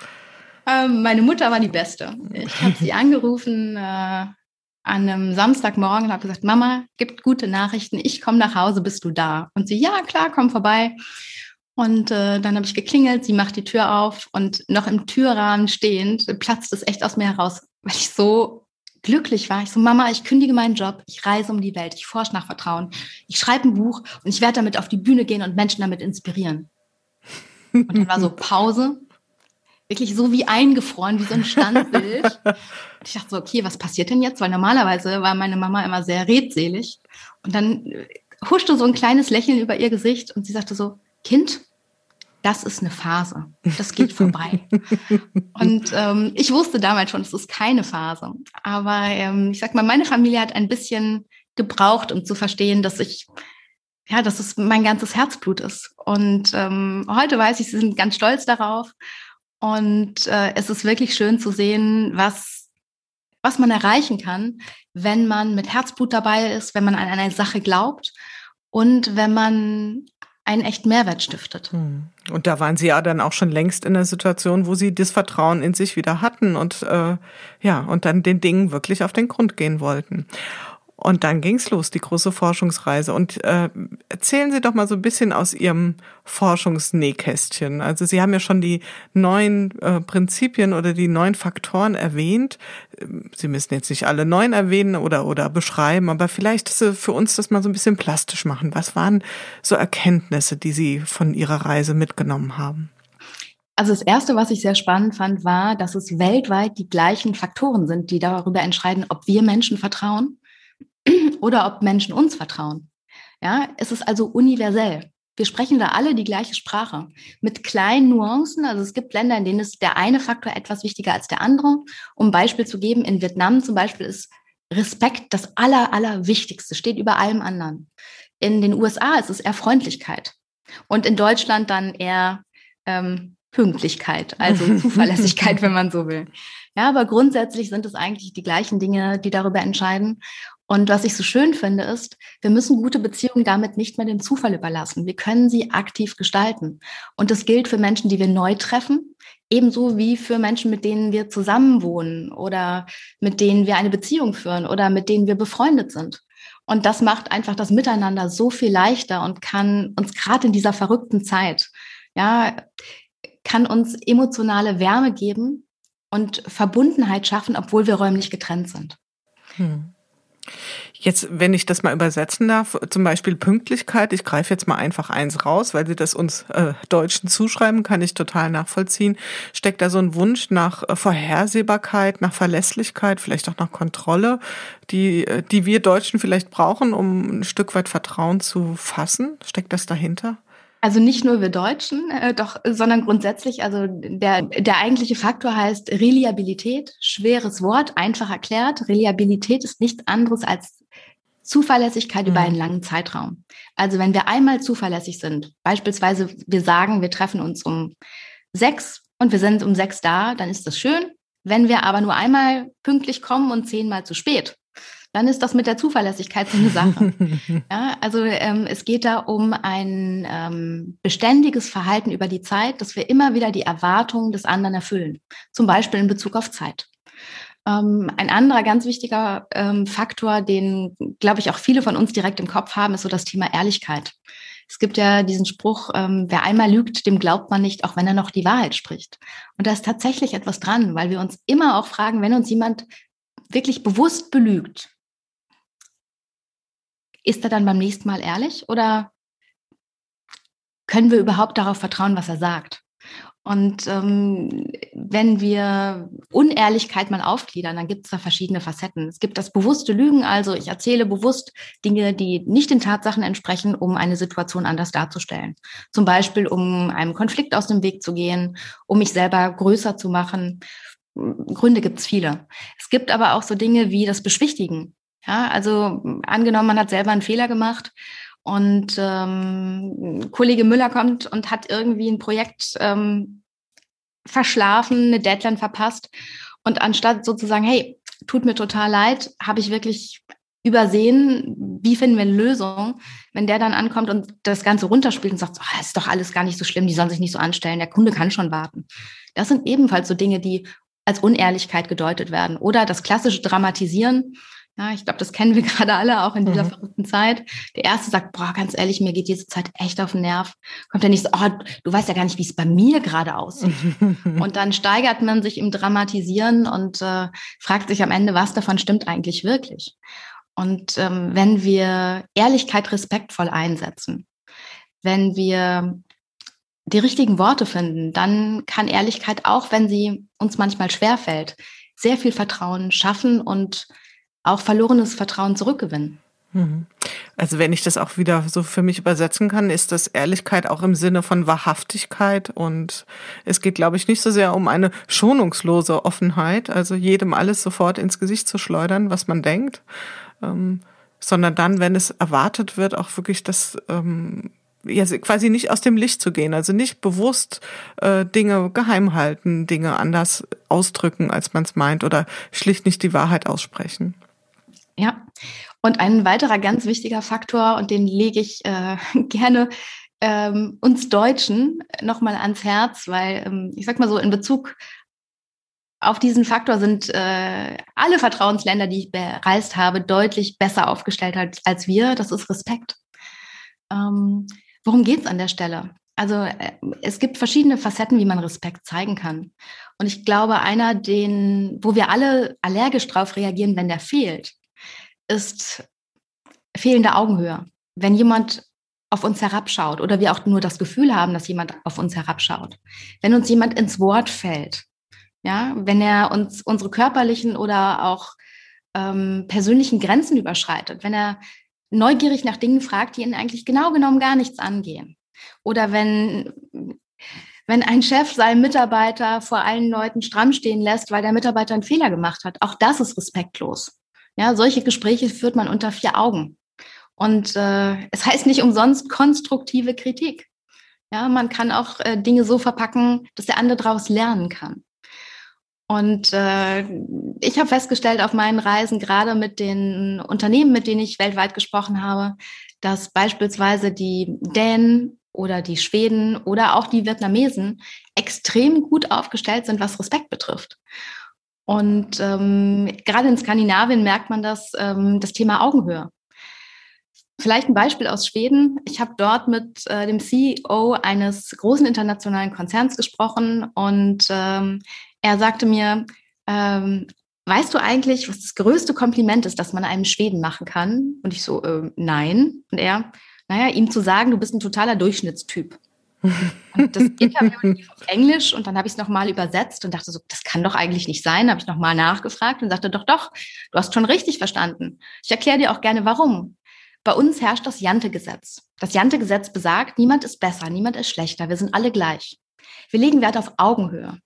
[SPEAKER 3] Ähm, meine Mutter war die Beste. Ich habe sie [laughs] angerufen, äh, an einem Samstagmorgen und habe gesagt, Mama, gibt gute Nachrichten, ich komme nach Hause, bist du da? Und sie, ja, klar, komm vorbei. Und äh, dann habe ich geklingelt, sie macht die Tür auf und noch im Türrahmen stehend platzt es echt aus mir heraus, weil ich so glücklich war. Ich so, Mama, ich kündige meinen Job, ich reise um die Welt, ich forsche nach Vertrauen, ich schreibe ein Buch und ich werde damit auf die Bühne gehen und Menschen damit inspirieren. Und dann war so Pause. Wirklich so wie eingefroren, wie so ein Standbild. [laughs] ich dachte so, okay, was passiert denn jetzt? Weil normalerweise war meine Mama immer sehr redselig. Und dann äh, huschte so ein kleines Lächeln über ihr Gesicht und sie sagte so, Kind, das ist eine Phase. Das geht [laughs] vorbei. und ähm, ich wusste damals schon, es ist keine Phase. Aber ähm, ich sag mal, meine Familie hat ein bisschen gebraucht, um zu verstehen, dass ich ja, dass es mein ganzes Herzblut ist. Und ähm, heute weiß ich, sie sind ganz stolz darauf. Und äh, es ist wirklich schön zu sehen, was, was man erreichen kann, wenn man mit Herzblut dabei ist, wenn man an eine Sache glaubt und wenn man einen echten Mehrwert stiftet. Hm.
[SPEAKER 2] Und da waren Sie ja dann auch schon längst in der Situation, wo Sie das Vertrauen in sich wieder hatten und äh, ja und dann den Dingen wirklich auf den Grund gehen wollten. Und dann ging's los, die große Forschungsreise. Und äh, erzählen Sie doch mal so ein bisschen aus Ihrem Forschungsnähkästchen. Also Sie haben ja schon die neun äh, Prinzipien oder die neun Faktoren erwähnt. Sie müssen jetzt nicht alle neun erwähnen oder, oder beschreiben, aber vielleicht für uns das mal so ein bisschen plastisch machen. Was waren so Erkenntnisse, die Sie von Ihrer Reise mitgenommen haben?
[SPEAKER 3] Also das Erste, was ich sehr spannend fand, war, dass es weltweit die gleichen Faktoren sind, die darüber entscheiden, ob wir Menschen vertrauen [clears throat] oder ob Menschen uns vertrauen. Ja, es ist also universell. Wir sprechen da alle die gleiche Sprache mit kleinen Nuancen. Also es gibt Länder, in denen ist der eine Faktor etwas wichtiger als der andere. Um Beispiel zu geben, in Vietnam zum Beispiel ist Respekt das aller, aller Wichtigste, steht über allem anderen. In den USA ist es eher Freundlichkeit. Und in Deutschland dann eher ähm, Pünktlichkeit, also [laughs] Zuverlässigkeit, wenn man so will. Ja, aber grundsätzlich sind es eigentlich die gleichen Dinge, die darüber entscheiden. Und was ich so schön finde, ist, wir müssen gute Beziehungen damit nicht mehr dem Zufall überlassen. Wir können sie aktiv gestalten. Und das gilt für Menschen, die wir neu treffen, ebenso wie für Menschen, mit denen wir zusammenwohnen oder mit denen wir eine Beziehung führen oder mit denen wir befreundet sind. Und das macht einfach das Miteinander so viel leichter und kann uns gerade in dieser verrückten Zeit, ja, kann uns emotionale Wärme geben und Verbundenheit schaffen, obwohl wir räumlich getrennt sind. Hm.
[SPEAKER 2] Jetzt, wenn ich das mal übersetzen darf, zum Beispiel Pünktlichkeit, ich greife jetzt mal einfach eins raus, weil Sie das uns äh, Deutschen zuschreiben, kann ich total nachvollziehen. Steckt da so ein Wunsch nach äh, Vorhersehbarkeit, nach Verlässlichkeit, vielleicht auch nach Kontrolle, die, äh, die wir Deutschen vielleicht brauchen, um ein Stück weit Vertrauen zu fassen? Steckt das dahinter?
[SPEAKER 3] Also nicht nur wir Deutschen, äh, doch, sondern grundsätzlich, also der, der eigentliche Faktor heißt Reliabilität, schweres Wort, einfach erklärt. Reliabilität ist nichts anderes als Zuverlässigkeit mhm. über einen langen Zeitraum. Also wenn wir einmal zuverlässig sind, beispielsweise wir sagen, wir treffen uns um sechs und wir sind um sechs da, dann ist das schön. Wenn wir aber nur einmal pünktlich kommen und zehnmal zu spät, dann ist das mit der Zuverlässigkeit so eine Sache. [laughs] ja, also ähm, es geht da um ein ähm, beständiges Verhalten über die Zeit, dass wir immer wieder die Erwartungen des anderen erfüllen. Zum Beispiel in Bezug auf Zeit. Ähm, ein anderer ganz wichtiger ähm, Faktor, den, glaube ich, auch viele von uns direkt im Kopf haben, ist so das Thema Ehrlichkeit. Es gibt ja diesen Spruch, ähm, wer einmal lügt, dem glaubt man nicht, auch wenn er noch die Wahrheit spricht. Und da ist tatsächlich etwas dran, weil wir uns immer auch fragen, wenn uns jemand wirklich bewusst belügt, ist er dann beim nächsten Mal ehrlich oder können wir überhaupt darauf vertrauen, was er sagt? Und ähm, wenn wir Unehrlichkeit mal aufgliedern, dann gibt es da verschiedene Facetten. Es gibt das bewusste Lügen, also ich erzähle bewusst Dinge, die nicht den Tatsachen entsprechen, um eine Situation anders darzustellen. Zum Beispiel, um einem Konflikt aus dem Weg zu gehen, um mich selber größer zu machen. Gründe gibt es viele. Es gibt aber auch so Dinge wie das Beschwichtigen. Ja, also angenommen, man hat selber einen Fehler gemacht und ähm, Kollege Müller kommt und hat irgendwie ein Projekt ähm, verschlafen, eine Deadline verpasst und anstatt sozusagen, hey, tut mir total leid, habe ich wirklich übersehen, wie finden wir eine Lösung, wenn der dann ankommt und das Ganze runterspielt und sagt, oh, ist doch alles gar nicht so schlimm, die sollen sich nicht so anstellen, der Kunde kann schon warten. Das sind ebenfalls so Dinge, die als Unehrlichkeit gedeutet werden. Oder das klassische Dramatisieren, ja, ich glaube, das kennen wir [laughs] gerade alle auch in dieser mhm. verrückten Zeit. Der erste sagt, boah, ganz ehrlich, mir geht diese Zeit echt auf den Nerv. Kommt der nicht so, oh, du weißt ja gar nicht, wie es bei mir gerade aussieht. [laughs] und dann steigert man sich im Dramatisieren und äh, fragt sich am Ende, was davon stimmt eigentlich wirklich. Und ähm, wenn wir Ehrlichkeit respektvoll einsetzen, wenn wir die richtigen Worte finden, dann kann Ehrlichkeit, auch wenn sie uns manchmal schwerfällt, sehr viel Vertrauen schaffen und auch verlorenes Vertrauen zurückgewinnen.
[SPEAKER 2] Mhm. Also wenn ich das auch wieder so für mich übersetzen kann, ist das Ehrlichkeit auch im Sinne von Wahrhaftigkeit und es geht, glaube ich, nicht so sehr um eine schonungslose Offenheit, also jedem alles sofort ins Gesicht zu schleudern, was man denkt, ähm, sondern dann, wenn es erwartet wird, auch wirklich das ähm, ja, quasi nicht aus dem Licht zu gehen, also nicht bewusst äh, Dinge geheim halten, Dinge anders ausdrücken, als man es meint oder schlicht nicht die Wahrheit aussprechen.
[SPEAKER 3] Ja, und ein weiterer ganz wichtiger Faktor, und den lege ich äh, [laughs] gerne ähm, uns Deutschen nochmal ans Herz, weil ähm, ich sag mal so, in Bezug auf diesen Faktor sind äh, alle Vertrauensländer, die ich bereist habe, deutlich besser aufgestellt als, als wir. Das ist Respekt. Ähm, worum geht es an der Stelle? Also äh, es gibt verschiedene Facetten, wie man Respekt zeigen kann. Und ich glaube, einer, den, wo wir alle allergisch drauf reagieren, wenn der fehlt, ist fehlende Augenhöhe. Wenn jemand auf uns herabschaut oder wir auch nur das Gefühl haben, dass jemand auf uns herabschaut. Wenn uns jemand ins Wort fällt, ja, wenn er uns unsere körperlichen oder auch ähm, persönlichen Grenzen überschreitet, wenn er neugierig nach Dingen fragt, die ihn eigentlich genau genommen gar nichts angehen. Oder wenn, wenn ein Chef seinen Mitarbeiter vor allen Leuten stramm stehen lässt, weil der Mitarbeiter einen Fehler gemacht hat. Auch das ist respektlos. Ja, solche Gespräche führt man unter vier Augen. Und äh, es heißt nicht umsonst konstruktive Kritik. Ja, man kann auch äh, Dinge so verpacken, dass der andere daraus lernen kann. Und äh, ich habe festgestellt auf meinen Reisen, gerade mit den Unternehmen, mit denen ich weltweit gesprochen habe, dass beispielsweise die Dänen oder die Schweden oder auch die Vietnamesen extrem gut aufgestellt sind, was Respekt betrifft. Und ähm, gerade in Skandinavien merkt man das, ähm, das Thema Augenhöhe. Vielleicht ein Beispiel aus Schweden. Ich habe dort mit äh, dem CEO eines großen internationalen Konzerns gesprochen und ähm, er sagte mir, ähm, weißt du eigentlich, was das größte Kompliment ist, das man einem Schweden machen kann? Und ich so, äh, nein. Und er, naja, ihm zu sagen, du bist ein totaler Durchschnittstyp. Und das [laughs] Interview lief auf Englisch und dann habe ich es nochmal übersetzt und dachte so, das kann doch eigentlich nicht sein. Habe ich nochmal nachgefragt und sagte, doch, doch, du hast schon richtig verstanden. Ich erkläre dir auch gerne, warum. Bei uns herrscht das Jante-Gesetz. Das Jante-Gesetz besagt, niemand ist besser, niemand ist schlechter, wir sind alle gleich. Wir legen Wert auf Augenhöhe.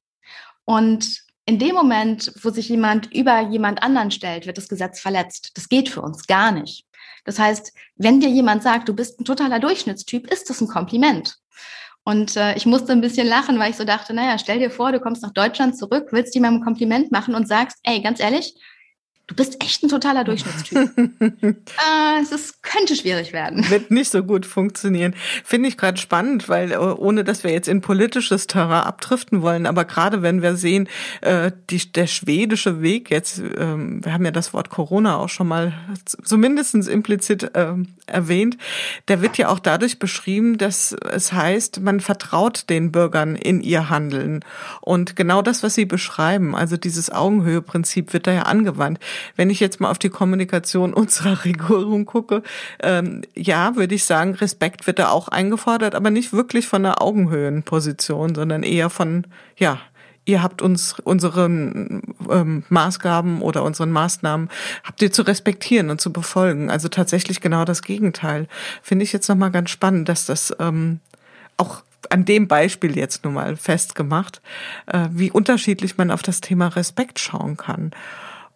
[SPEAKER 3] Und in dem Moment, wo sich jemand über jemand anderen stellt, wird das Gesetz verletzt. Das geht für uns gar nicht. Das heißt, wenn dir jemand sagt, du bist ein totaler Durchschnittstyp, ist das ein Kompliment. Und äh, ich musste ein bisschen lachen, weil ich so dachte, naja, stell dir vor, du kommst nach Deutschland zurück, willst jemandem ein Kompliment machen und sagst, ey, ganz ehrlich, du bist echt ein totaler Durchschnittstyp. [laughs] äh, es ist, könnte schwierig werden.
[SPEAKER 2] Wird nicht so gut funktionieren. Finde ich gerade spannend, weil äh, ohne dass wir jetzt in politisches Terrain abdriften wollen, aber gerade wenn wir sehen, äh, die, der schwedische Weg jetzt, ähm, wir haben ja das Wort Corona auch schon mal zumindest implizit äh, erwähnt, der wird ja auch dadurch beschrieben, dass es heißt, man vertraut den Bürgern in ihr Handeln. Und genau das, was Sie beschreiben, also dieses Augenhöheprinzip wird da ja angewandt. Wenn ich jetzt mal auf die Kommunikation unserer Regierung gucke, ähm, ja, würde ich sagen, Respekt wird da auch eingefordert, aber nicht wirklich von einer Augenhöhenposition, sondern eher von, ja, ihr habt uns unseren ähm, Maßgaben oder unseren Maßnahmen habt ihr zu respektieren und zu befolgen. Also tatsächlich genau das Gegenteil. Finde ich jetzt nochmal ganz spannend, dass das ähm, auch an dem Beispiel jetzt nun mal festgemacht, äh, wie unterschiedlich man auf das Thema Respekt schauen kann.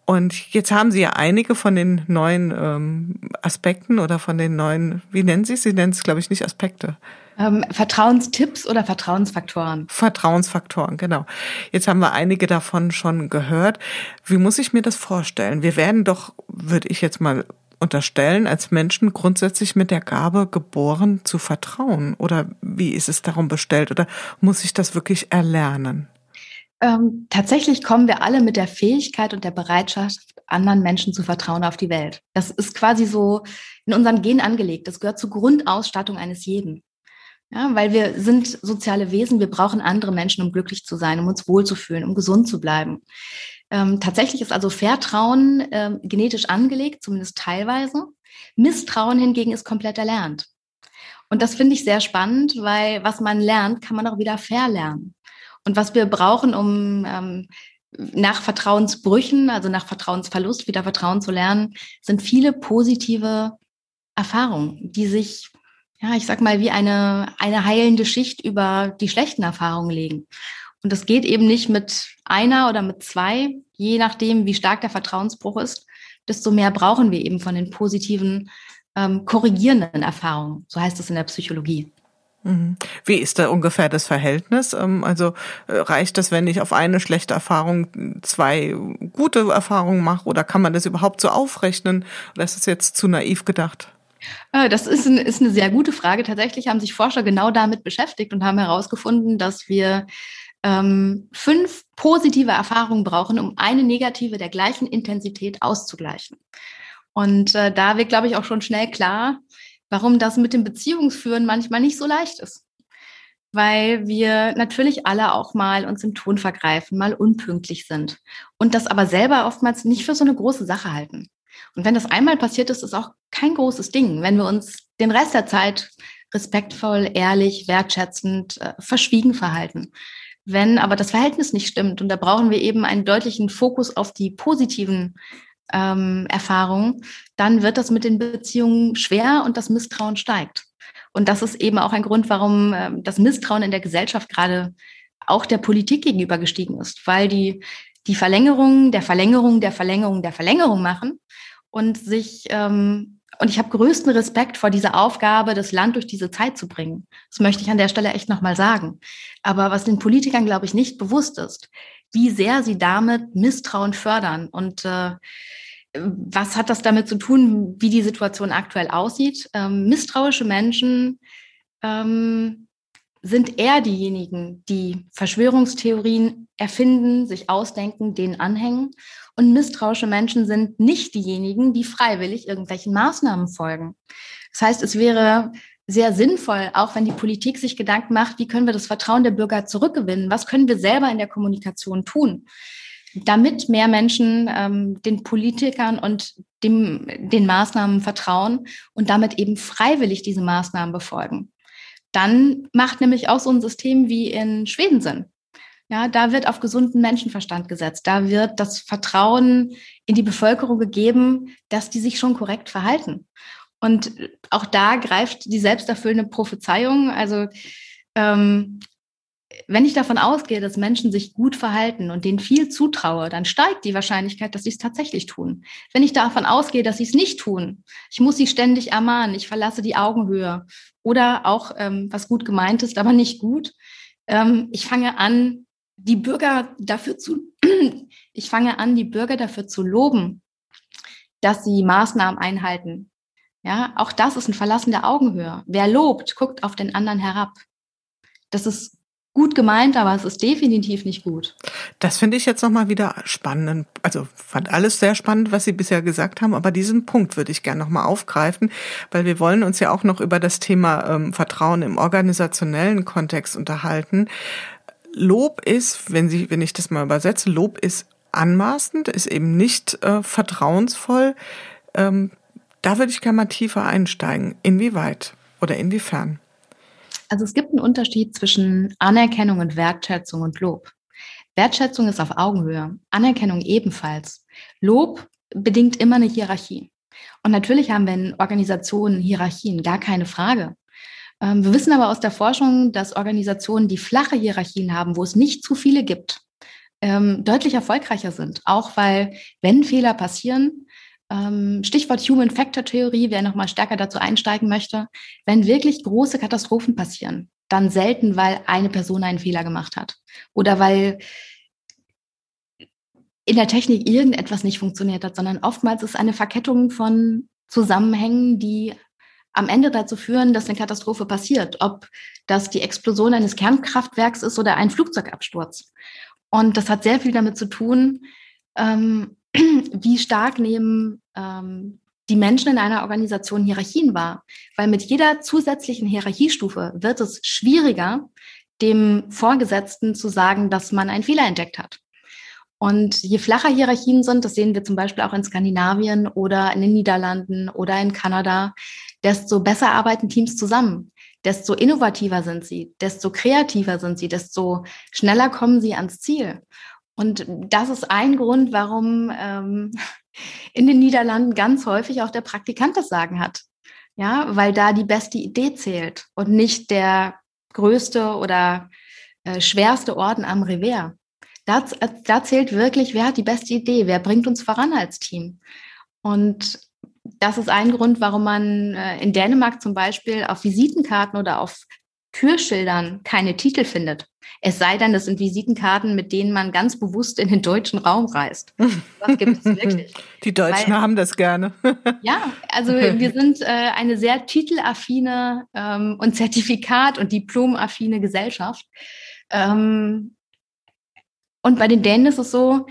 [SPEAKER 2] Und jetzt haben Sie ja einige von den neuen ähm, Aspekten oder von den neuen, wie nennen Sie es? Sie nennen es, glaube ich, nicht Aspekte.
[SPEAKER 3] Ähm, Vertrauenstipps oder Vertrauensfaktoren?
[SPEAKER 2] Vertrauensfaktoren, genau. Jetzt haben wir einige davon schon gehört. Wie muss ich mir das vorstellen? Wir werden doch, würde ich jetzt mal unterstellen, als Menschen grundsätzlich mit der Gabe geboren zu vertrauen. Oder wie ist es darum bestellt? Oder muss ich das wirklich erlernen?
[SPEAKER 3] Ähm, tatsächlich kommen wir alle mit der Fähigkeit und der Bereitschaft, anderen Menschen zu vertrauen auf die Welt. Das ist quasi so in unserem Gen angelegt. Das gehört zur Grundausstattung eines jeden. Ja, weil wir sind soziale Wesen, wir brauchen andere Menschen, um glücklich zu sein, um uns wohlzufühlen, um gesund zu bleiben. Ähm, tatsächlich ist also Vertrauen ähm, genetisch angelegt, zumindest teilweise. Misstrauen hingegen ist komplett erlernt. Und das finde ich sehr spannend, weil was man lernt, kann man auch wieder verlernen. Und was wir brauchen, um ähm, nach Vertrauensbrüchen, also nach Vertrauensverlust wieder Vertrauen zu lernen, sind viele positive Erfahrungen, die sich, ja, ich sag mal, wie eine, eine heilende Schicht über die schlechten Erfahrungen legen. Und das geht eben nicht mit einer oder mit zwei, je nachdem, wie stark der Vertrauensbruch ist, desto mehr brauchen wir eben von den positiven, ähm, korrigierenden Erfahrungen. So heißt es in der Psychologie.
[SPEAKER 2] Mhm. Wie ist da ungefähr das Verhältnis? Ähm, also äh, reicht das, wenn ich auf eine schlechte Erfahrung zwei gute Erfahrungen mache oder kann man das überhaupt so aufrechnen? Oder ist das jetzt zu naiv gedacht?
[SPEAKER 3] Äh, das ist, ein, ist eine sehr gute Frage. Tatsächlich haben sich Forscher genau damit beschäftigt und haben herausgefunden, dass wir ähm, fünf positive Erfahrungen brauchen, um eine negative der gleichen Intensität auszugleichen. Und äh, da wird, glaube ich, auch schon schnell klar, warum das mit dem Beziehungsführen manchmal nicht so leicht ist. Weil wir natürlich alle auch mal uns im Ton vergreifen, mal unpünktlich sind und das aber selber oftmals nicht für so eine große Sache halten. Und wenn das einmal passiert ist, ist auch kein großes Ding. Wenn wir uns den Rest der Zeit respektvoll, ehrlich, wertschätzend, äh, verschwiegen verhalten. Wenn aber das Verhältnis nicht stimmt, und da brauchen wir eben einen deutlichen Fokus auf die positiven ähm, Erfahrung, dann wird das mit den Beziehungen schwer und das Misstrauen steigt. Und das ist eben auch ein Grund, warum äh, das Misstrauen in der Gesellschaft gerade auch der Politik gegenüber gestiegen ist, weil die die Verlängerung der Verlängerung der Verlängerung der Verlängerung machen und sich ähm, und ich habe größten Respekt vor dieser Aufgabe, das Land durch diese Zeit zu bringen. Das möchte ich an der Stelle echt nochmal sagen. Aber was den Politikern, glaube ich, nicht bewusst ist, wie sehr sie damit Misstrauen fördern und äh, was hat das damit zu tun, wie die Situation aktuell aussieht? Ähm, misstrauische Menschen ähm, sind eher diejenigen, die Verschwörungstheorien erfinden, sich ausdenken, denen anhängen. Und misstrauische Menschen sind nicht diejenigen, die freiwillig irgendwelchen Maßnahmen folgen. Das heißt, es wäre sehr sinnvoll, auch wenn die Politik sich Gedanken macht, wie können wir das Vertrauen der Bürger zurückgewinnen? Was können wir selber in der Kommunikation tun? damit mehr Menschen ähm, den Politikern und dem, den Maßnahmen vertrauen und damit eben freiwillig diese Maßnahmen befolgen. Dann macht nämlich auch so ein System wie in Schweden Sinn. Ja, da wird auf gesunden Menschenverstand gesetzt. Da wird das Vertrauen in die Bevölkerung gegeben, dass die sich schon korrekt verhalten. Und auch da greift die selbsterfüllende Prophezeiung. Also ähm, wenn ich davon ausgehe, dass Menschen sich gut verhalten und denen viel zutraue, dann steigt die Wahrscheinlichkeit, dass sie es tatsächlich tun. Wenn ich davon ausgehe, dass sie es nicht tun, ich muss sie ständig ermahnen, ich verlasse die Augenhöhe oder auch ähm, was gut gemeint ist, aber nicht gut, ähm, ich fange an, die Bürger dafür zu, [clears throat] ich fange an, die Bürger dafür zu loben, dass sie Maßnahmen einhalten. Ja, auch das ist ein Verlassen der Augenhöhe. Wer lobt, guckt auf den anderen herab. Das ist gut gemeint, aber es ist definitiv nicht gut.
[SPEAKER 2] Das finde ich jetzt nochmal wieder spannend. Also fand alles sehr spannend, was Sie bisher gesagt haben, aber diesen Punkt würde ich gerne nochmal aufgreifen, weil wir wollen uns ja auch noch über das Thema ähm, Vertrauen im organisationellen Kontext unterhalten. Lob ist, wenn Sie, wenn ich das mal übersetze, Lob ist anmaßend, ist eben nicht äh, vertrauensvoll. Ähm, da würde ich gerne mal tiefer einsteigen. Inwieweit oder inwiefern?
[SPEAKER 3] Also es gibt einen Unterschied zwischen Anerkennung und Wertschätzung und Lob. Wertschätzung ist auf Augenhöhe, Anerkennung ebenfalls. Lob bedingt immer eine Hierarchie. Und natürlich haben wir in Organisationen Hierarchien, gar keine Frage. Ähm, wir wissen aber aus der Forschung, dass Organisationen, die flache Hierarchien haben, wo es nicht zu viele gibt, ähm, deutlich erfolgreicher sind. Auch weil, wenn Fehler passieren, Stichwort Human Factor Theorie, wer nochmal stärker dazu einsteigen möchte, wenn wirklich große Katastrophen passieren, dann selten, weil eine Person einen Fehler gemacht hat. Oder weil in der Technik irgendetwas nicht funktioniert hat, sondern oftmals ist eine Verkettung von Zusammenhängen, die am Ende dazu führen, dass eine Katastrophe passiert, ob das die Explosion eines Kernkraftwerks ist oder ein Flugzeugabsturz. Und das hat sehr viel damit zu tun, ähm, wie stark nehmen ähm, die Menschen in einer Organisation Hierarchien wahr. Weil mit jeder zusätzlichen Hierarchiestufe wird es schwieriger, dem Vorgesetzten zu sagen, dass man einen Fehler entdeckt hat. Und je flacher Hierarchien sind, das sehen wir zum Beispiel auch in Skandinavien oder in den Niederlanden oder in Kanada, desto besser arbeiten Teams zusammen. desto innovativer sind sie, desto kreativer sind sie, desto schneller kommen sie ans Ziel. Und das ist ein Grund, warum ähm, in den Niederlanden ganz häufig auch der Praktikant das Sagen hat. Ja, weil da die beste Idee zählt und nicht der größte oder äh, schwerste Orden am Revers. Da, da zählt wirklich, wer hat die beste Idee, wer bringt uns voran als Team. Und das ist ein Grund, warum man äh, in Dänemark zum Beispiel auf Visitenkarten oder auf Türschildern keine Titel findet. Es sei denn, das sind Visitenkarten, mit denen man ganz bewusst in den deutschen Raum reist.
[SPEAKER 2] Was gibt es wirklich? [laughs] Die Deutschen Weil, haben das gerne. [laughs]
[SPEAKER 3] ja, also wir sind äh, eine sehr titelaffine ähm, und Zertifikat- und diplomaffine Gesellschaft. Ähm, und bei den Dänen ist es so,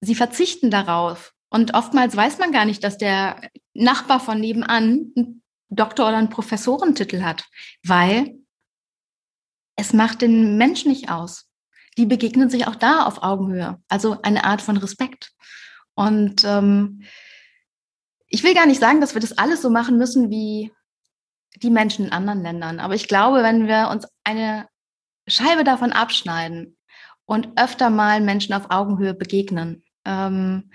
[SPEAKER 3] sie verzichten darauf. Und oftmals weiß man gar nicht, dass der Nachbar von nebenan einen Doktor- oder einen Professorentitel hat, weil es macht den Menschen nicht aus. Die begegnen sich auch da auf Augenhöhe. Also eine Art von Respekt. Und ähm, ich will gar nicht sagen, dass wir das alles so machen müssen wie die Menschen in anderen Ländern. Aber ich glaube, wenn wir uns eine Scheibe davon abschneiden und öfter mal Menschen auf Augenhöhe begegnen, ähm,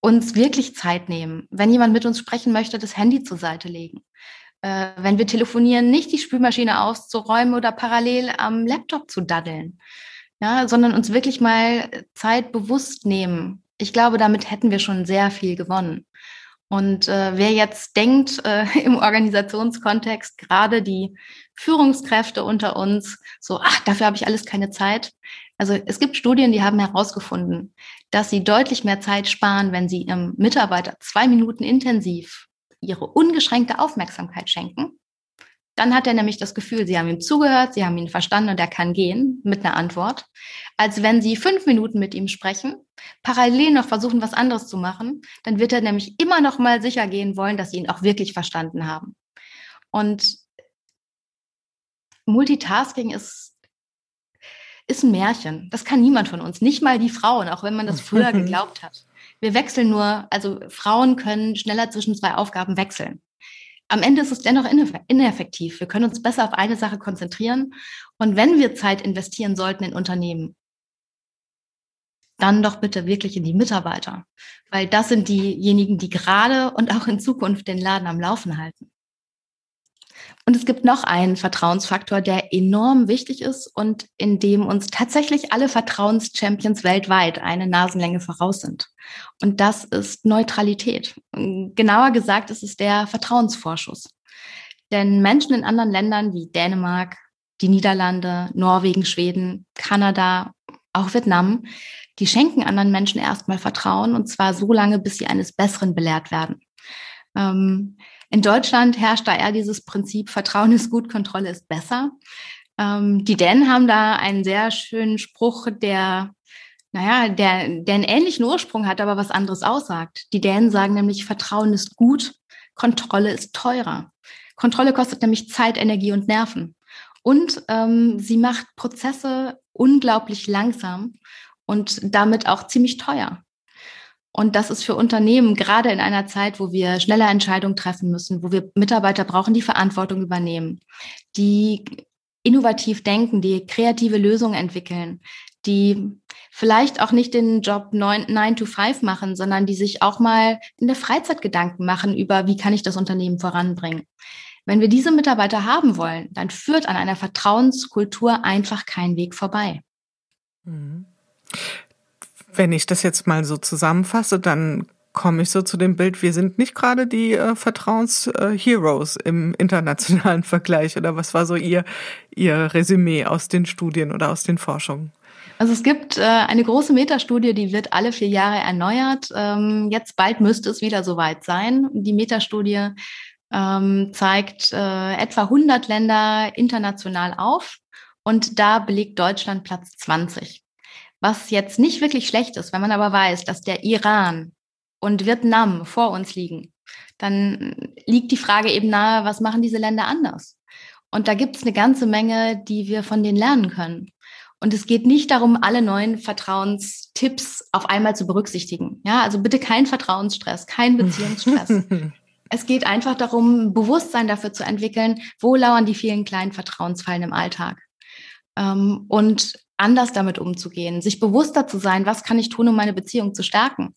[SPEAKER 3] uns wirklich Zeit nehmen, wenn jemand mit uns sprechen möchte, das Handy zur Seite legen, äh, wenn wir telefonieren, nicht die Spülmaschine auszuräumen oder parallel am Laptop zu daddeln, ja, sondern uns wirklich mal Zeit bewusst nehmen. Ich glaube, damit hätten wir schon sehr viel gewonnen. Und äh, wer jetzt denkt, äh, [laughs] im Organisationskontext, gerade die Führungskräfte unter uns, so, ach, dafür habe ich alles keine Zeit. Also es gibt Studien, die haben herausgefunden, dass sie deutlich mehr Zeit sparen, wenn sie ihrem Mitarbeiter zwei Minuten intensiv ihre ungeschränkte Aufmerksamkeit schenken, dann hat er nämlich das Gefühl, sie haben ihm zugehört, sie haben ihn verstanden und er kann gehen mit einer Antwort, als wenn sie fünf Minuten mit ihm sprechen, parallel noch versuchen, was anderes zu machen, dann wird er nämlich immer noch mal sicher gehen wollen, dass sie ihn auch wirklich verstanden haben. Und Multitasking ist ist ein Märchen. Das kann niemand von uns, nicht mal die Frauen, auch wenn man das früher [laughs] geglaubt hat. Wir wechseln nur, also Frauen können schneller zwischen zwei Aufgaben wechseln. Am Ende ist es dennoch ineffektiv. Wir können uns besser auf eine Sache konzentrieren. Und wenn wir Zeit investieren sollten in Unternehmen, dann doch bitte wirklich in die Mitarbeiter, weil das sind diejenigen, die gerade und auch in Zukunft den Laden am Laufen halten. Und es gibt noch einen Vertrauensfaktor, der enorm wichtig ist und in dem uns tatsächlich alle Vertrauenschampions weltweit eine Nasenlänge voraus sind. Und das ist Neutralität. Genauer gesagt ist es der Vertrauensvorschuss. Denn Menschen in anderen Ländern wie Dänemark, die Niederlande, Norwegen, Schweden, Kanada, auch Vietnam, die schenken anderen Menschen erstmal Vertrauen und zwar so lange, bis sie eines Besseren belehrt werden. Ähm, in Deutschland herrscht da eher dieses Prinzip, Vertrauen ist gut, Kontrolle ist besser. Ähm, die Dänen haben da einen sehr schönen Spruch, der, naja, der, der einen ähnlichen Ursprung hat, aber was anderes aussagt. Die Dänen sagen nämlich, Vertrauen ist gut, Kontrolle ist teurer. Kontrolle kostet nämlich Zeit, Energie und Nerven. Und ähm, sie macht Prozesse unglaublich langsam und damit auch ziemlich teuer. Und das ist für Unternehmen gerade in einer Zeit, wo wir schneller Entscheidungen treffen müssen, wo wir Mitarbeiter brauchen, die Verantwortung übernehmen, die innovativ denken, die kreative Lösungen entwickeln, die vielleicht auch nicht den Job 9, to 5 machen, sondern die sich auch mal in der Freizeit Gedanken machen über, wie kann ich das Unternehmen voranbringen. Wenn wir diese Mitarbeiter haben wollen, dann führt an einer Vertrauenskultur einfach kein Weg vorbei. Mhm.
[SPEAKER 2] Wenn ich das jetzt mal so zusammenfasse, dann komme ich so zu dem Bild, wir sind nicht gerade die äh, Vertrauensheroes äh, im internationalen [laughs] Vergleich. Oder was war so Ihr, Ihr Resümee aus den Studien oder aus den Forschungen?
[SPEAKER 3] Also es gibt äh, eine große Metastudie, die wird alle vier Jahre erneuert. Ähm, jetzt bald müsste es wieder soweit sein. Die Metastudie ähm, zeigt äh, etwa 100 Länder international auf und da belegt Deutschland Platz 20 was jetzt nicht wirklich schlecht ist, wenn man aber weiß, dass der Iran und Vietnam vor uns liegen, dann liegt die Frage eben nahe, was machen diese Länder anders? Und da gibt es eine ganze Menge, die wir von denen lernen können. Und es geht nicht darum, alle neuen Vertrauenstipps auf einmal zu berücksichtigen. Ja, also bitte kein Vertrauensstress, kein [laughs] Beziehungsstress. Es geht einfach darum, Bewusstsein dafür zu entwickeln, wo lauern die vielen kleinen Vertrauensfallen im Alltag. Ähm, und anders damit umzugehen, sich bewusster zu sein, was kann ich tun, um meine Beziehung zu stärken.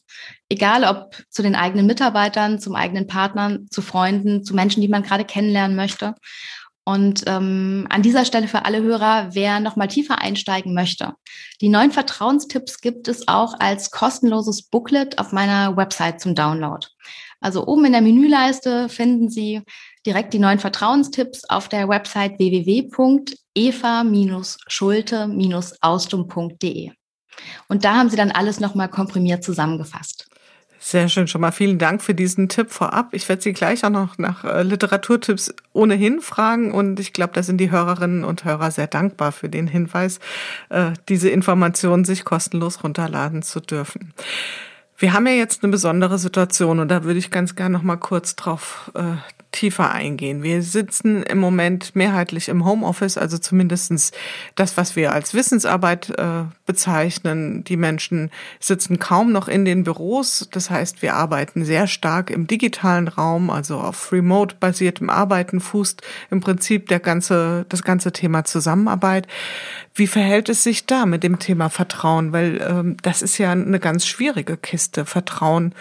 [SPEAKER 3] Egal ob zu den eigenen Mitarbeitern, zum eigenen Partnern, zu Freunden, zu Menschen, die man gerade kennenlernen möchte. Und ähm, an dieser Stelle für alle Hörer, wer noch mal tiefer einsteigen möchte, die neuen Vertrauenstipps gibt es auch als kostenloses Booklet auf meiner Website zum Download. Also oben in der Menüleiste finden Sie direkt die neuen Vertrauenstipps auf der Website www.eva-schulte-austum.de. Und da haben Sie dann alles nochmal komprimiert zusammengefasst.
[SPEAKER 2] Sehr schön, schon mal vielen Dank für diesen Tipp vorab. Ich werde Sie gleich auch noch nach äh, Literaturtipps ohnehin fragen und ich glaube, da sind die Hörerinnen und Hörer sehr dankbar für den Hinweis, äh, diese Informationen sich kostenlos runterladen zu dürfen. Wir haben ja jetzt eine besondere Situation und da würde ich ganz gerne noch mal kurz drauf äh, tiefer eingehen. Wir sitzen im Moment mehrheitlich im Homeoffice, also zumindestens das, was wir als Wissensarbeit äh, bezeichnen. Die Menschen sitzen kaum noch in den Büros. Das heißt, wir arbeiten sehr stark im digitalen Raum, also auf remote-basiertem Arbeiten fußt im Prinzip der ganze, das ganze Thema Zusammenarbeit. Wie verhält es sich da mit dem Thema Vertrauen? Weil ähm, das ist ja eine ganz schwierige Kiste, Vertrauen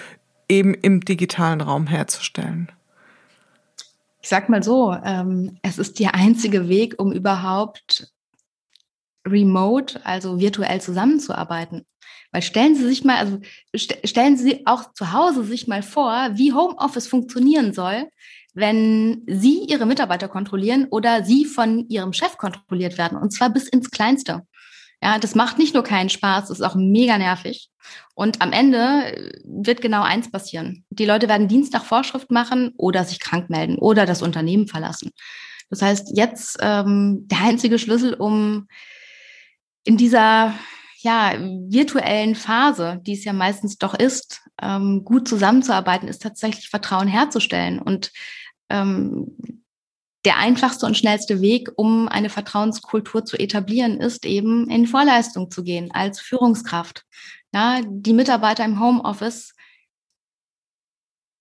[SPEAKER 2] eben im digitalen Raum herzustellen
[SPEAKER 3] ich sag mal so, ähm, es ist der einzige Weg, um überhaupt remote, also virtuell zusammenzuarbeiten. Weil stellen Sie sich mal, also st stellen Sie auch zu Hause sich mal vor, wie Homeoffice funktionieren soll, wenn Sie Ihre Mitarbeiter kontrollieren oder Sie von Ihrem Chef kontrolliert werden. Und zwar bis ins Kleinste. Ja, das macht nicht nur keinen Spaß, ist auch mega nervig. Und am Ende äh, wird genau eins passieren. Die Leute werden Dienst nach Vorschrift machen oder sich krank melden oder das Unternehmen verlassen. Das heißt, jetzt ähm, der einzige Schlüssel, um in dieser ja, virtuellen Phase, die es ja meistens doch ist, ähm, gut zusammenzuarbeiten, ist tatsächlich Vertrauen herzustellen. Und ähm, der einfachste und schnellste Weg, um eine Vertrauenskultur zu etablieren, ist eben in Vorleistung zu gehen als Führungskraft. Ja, die Mitarbeiter im Homeoffice,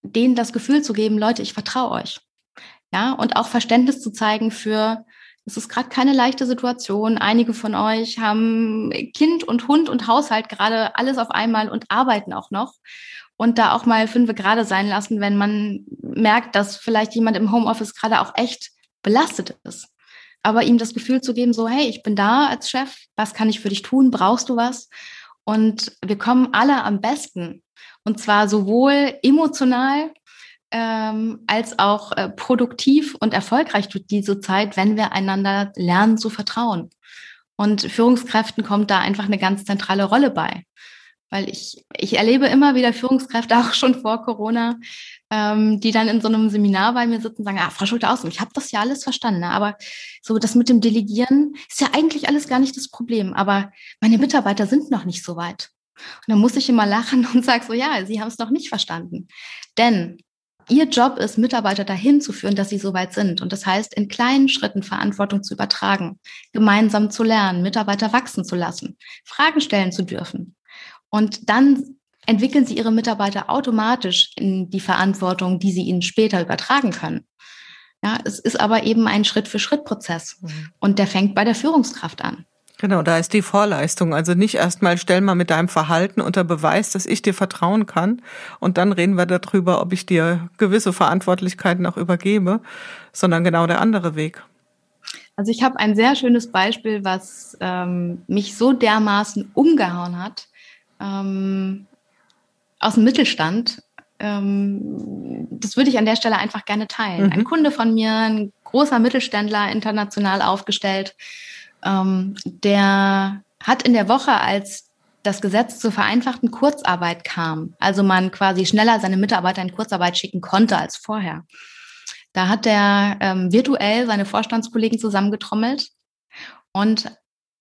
[SPEAKER 3] denen das Gefühl zu geben, Leute, ich vertraue euch. Ja, und auch Verständnis zu zeigen für, es ist gerade keine leichte Situation. Einige von euch haben Kind und Hund und Haushalt gerade alles auf einmal und arbeiten auch noch und da auch mal fünf gerade sein lassen, wenn man merkt, dass vielleicht jemand im Homeoffice gerade auch echt belastet ist. Aber ihm das Gefühl zu geben, so, hey, ich bin da als Chef, was kann ich für dich tun? Brauchst du was? Und wir kommen alle am besten. Und zwar sowohl emotional ähm, als auch äh, produktiv und erfolgreich durch diese Zeit, wenn wir einander lernen zu vertrauen. Und Führungskräften kommt da einfach eine ganz zentrale Rolle bei. Weil ich, ich erlebe immer wieder Führungskräfte, [laughs] auch schon vor Corona, ähm, die dann in so einem Seminar bei mir sitzen und sagen, ah, Frau Schulte aus, ich habe das ja alles verstanden, ne? aber so das mit dem Delegieren ist ja eigentlich alles gar nicht das Problem. Aber meine Mitarbeiter sind noch nicht so weit. Und dann muss ich immer lachen [laughs] und sage so, ja, Sie haben es noch nicht verstanden. Denn Ihr Job ist, Mitarbeiter dahin zu führen, dass sie so weit sind. Und das heißt, in kleinen Schritten Verantwortung zu übertragen, gemeinsam zu lernen, Mitarbeiter wachsen zu lassen, Fragen stellen zu dürfen, und dann entwickeln sie ihre Mitarbeiter automatisch in die Verantwortung, die sie ihnen später übertragen können. Ja, es ist aber eben ein Schritt-für-Schritt-Prozess. Mhm. Und der fängt bei der Führungskraft an.
[SPEAKER 2] Genau, da ist die Vorleistung. Also nicht erstmal stell mal mit deinem Verhalten unter Beweis, dass ich dir vertrauen kann. Und dann reden wir darüber, ob ich dir gewisse Verantwortlichkeiten auch übergebe, sondern genau der andere Weg.
[SPEAKER 3] Also ich habe ein sehr schönes Beispiel, was ähm, mich so dermaßen umgehauen hat ähm, aus dem Mittelstand. Ähm, das würde ich an der Stelle einfach gerne teilen. Mhm. Ein Kunde von mir, ein großer Mittelständler, international aufgestellt, ähm, der hat in der Woche, als das Gesetz zur vereinfachten Kurzarbeit kam, also man quasi schneller seine Mitarbeiter in Kurzarbeit schicken konnte als vorher, da hat er ähm, virtuell seine Vorstandskollegen zusammengetrommelt und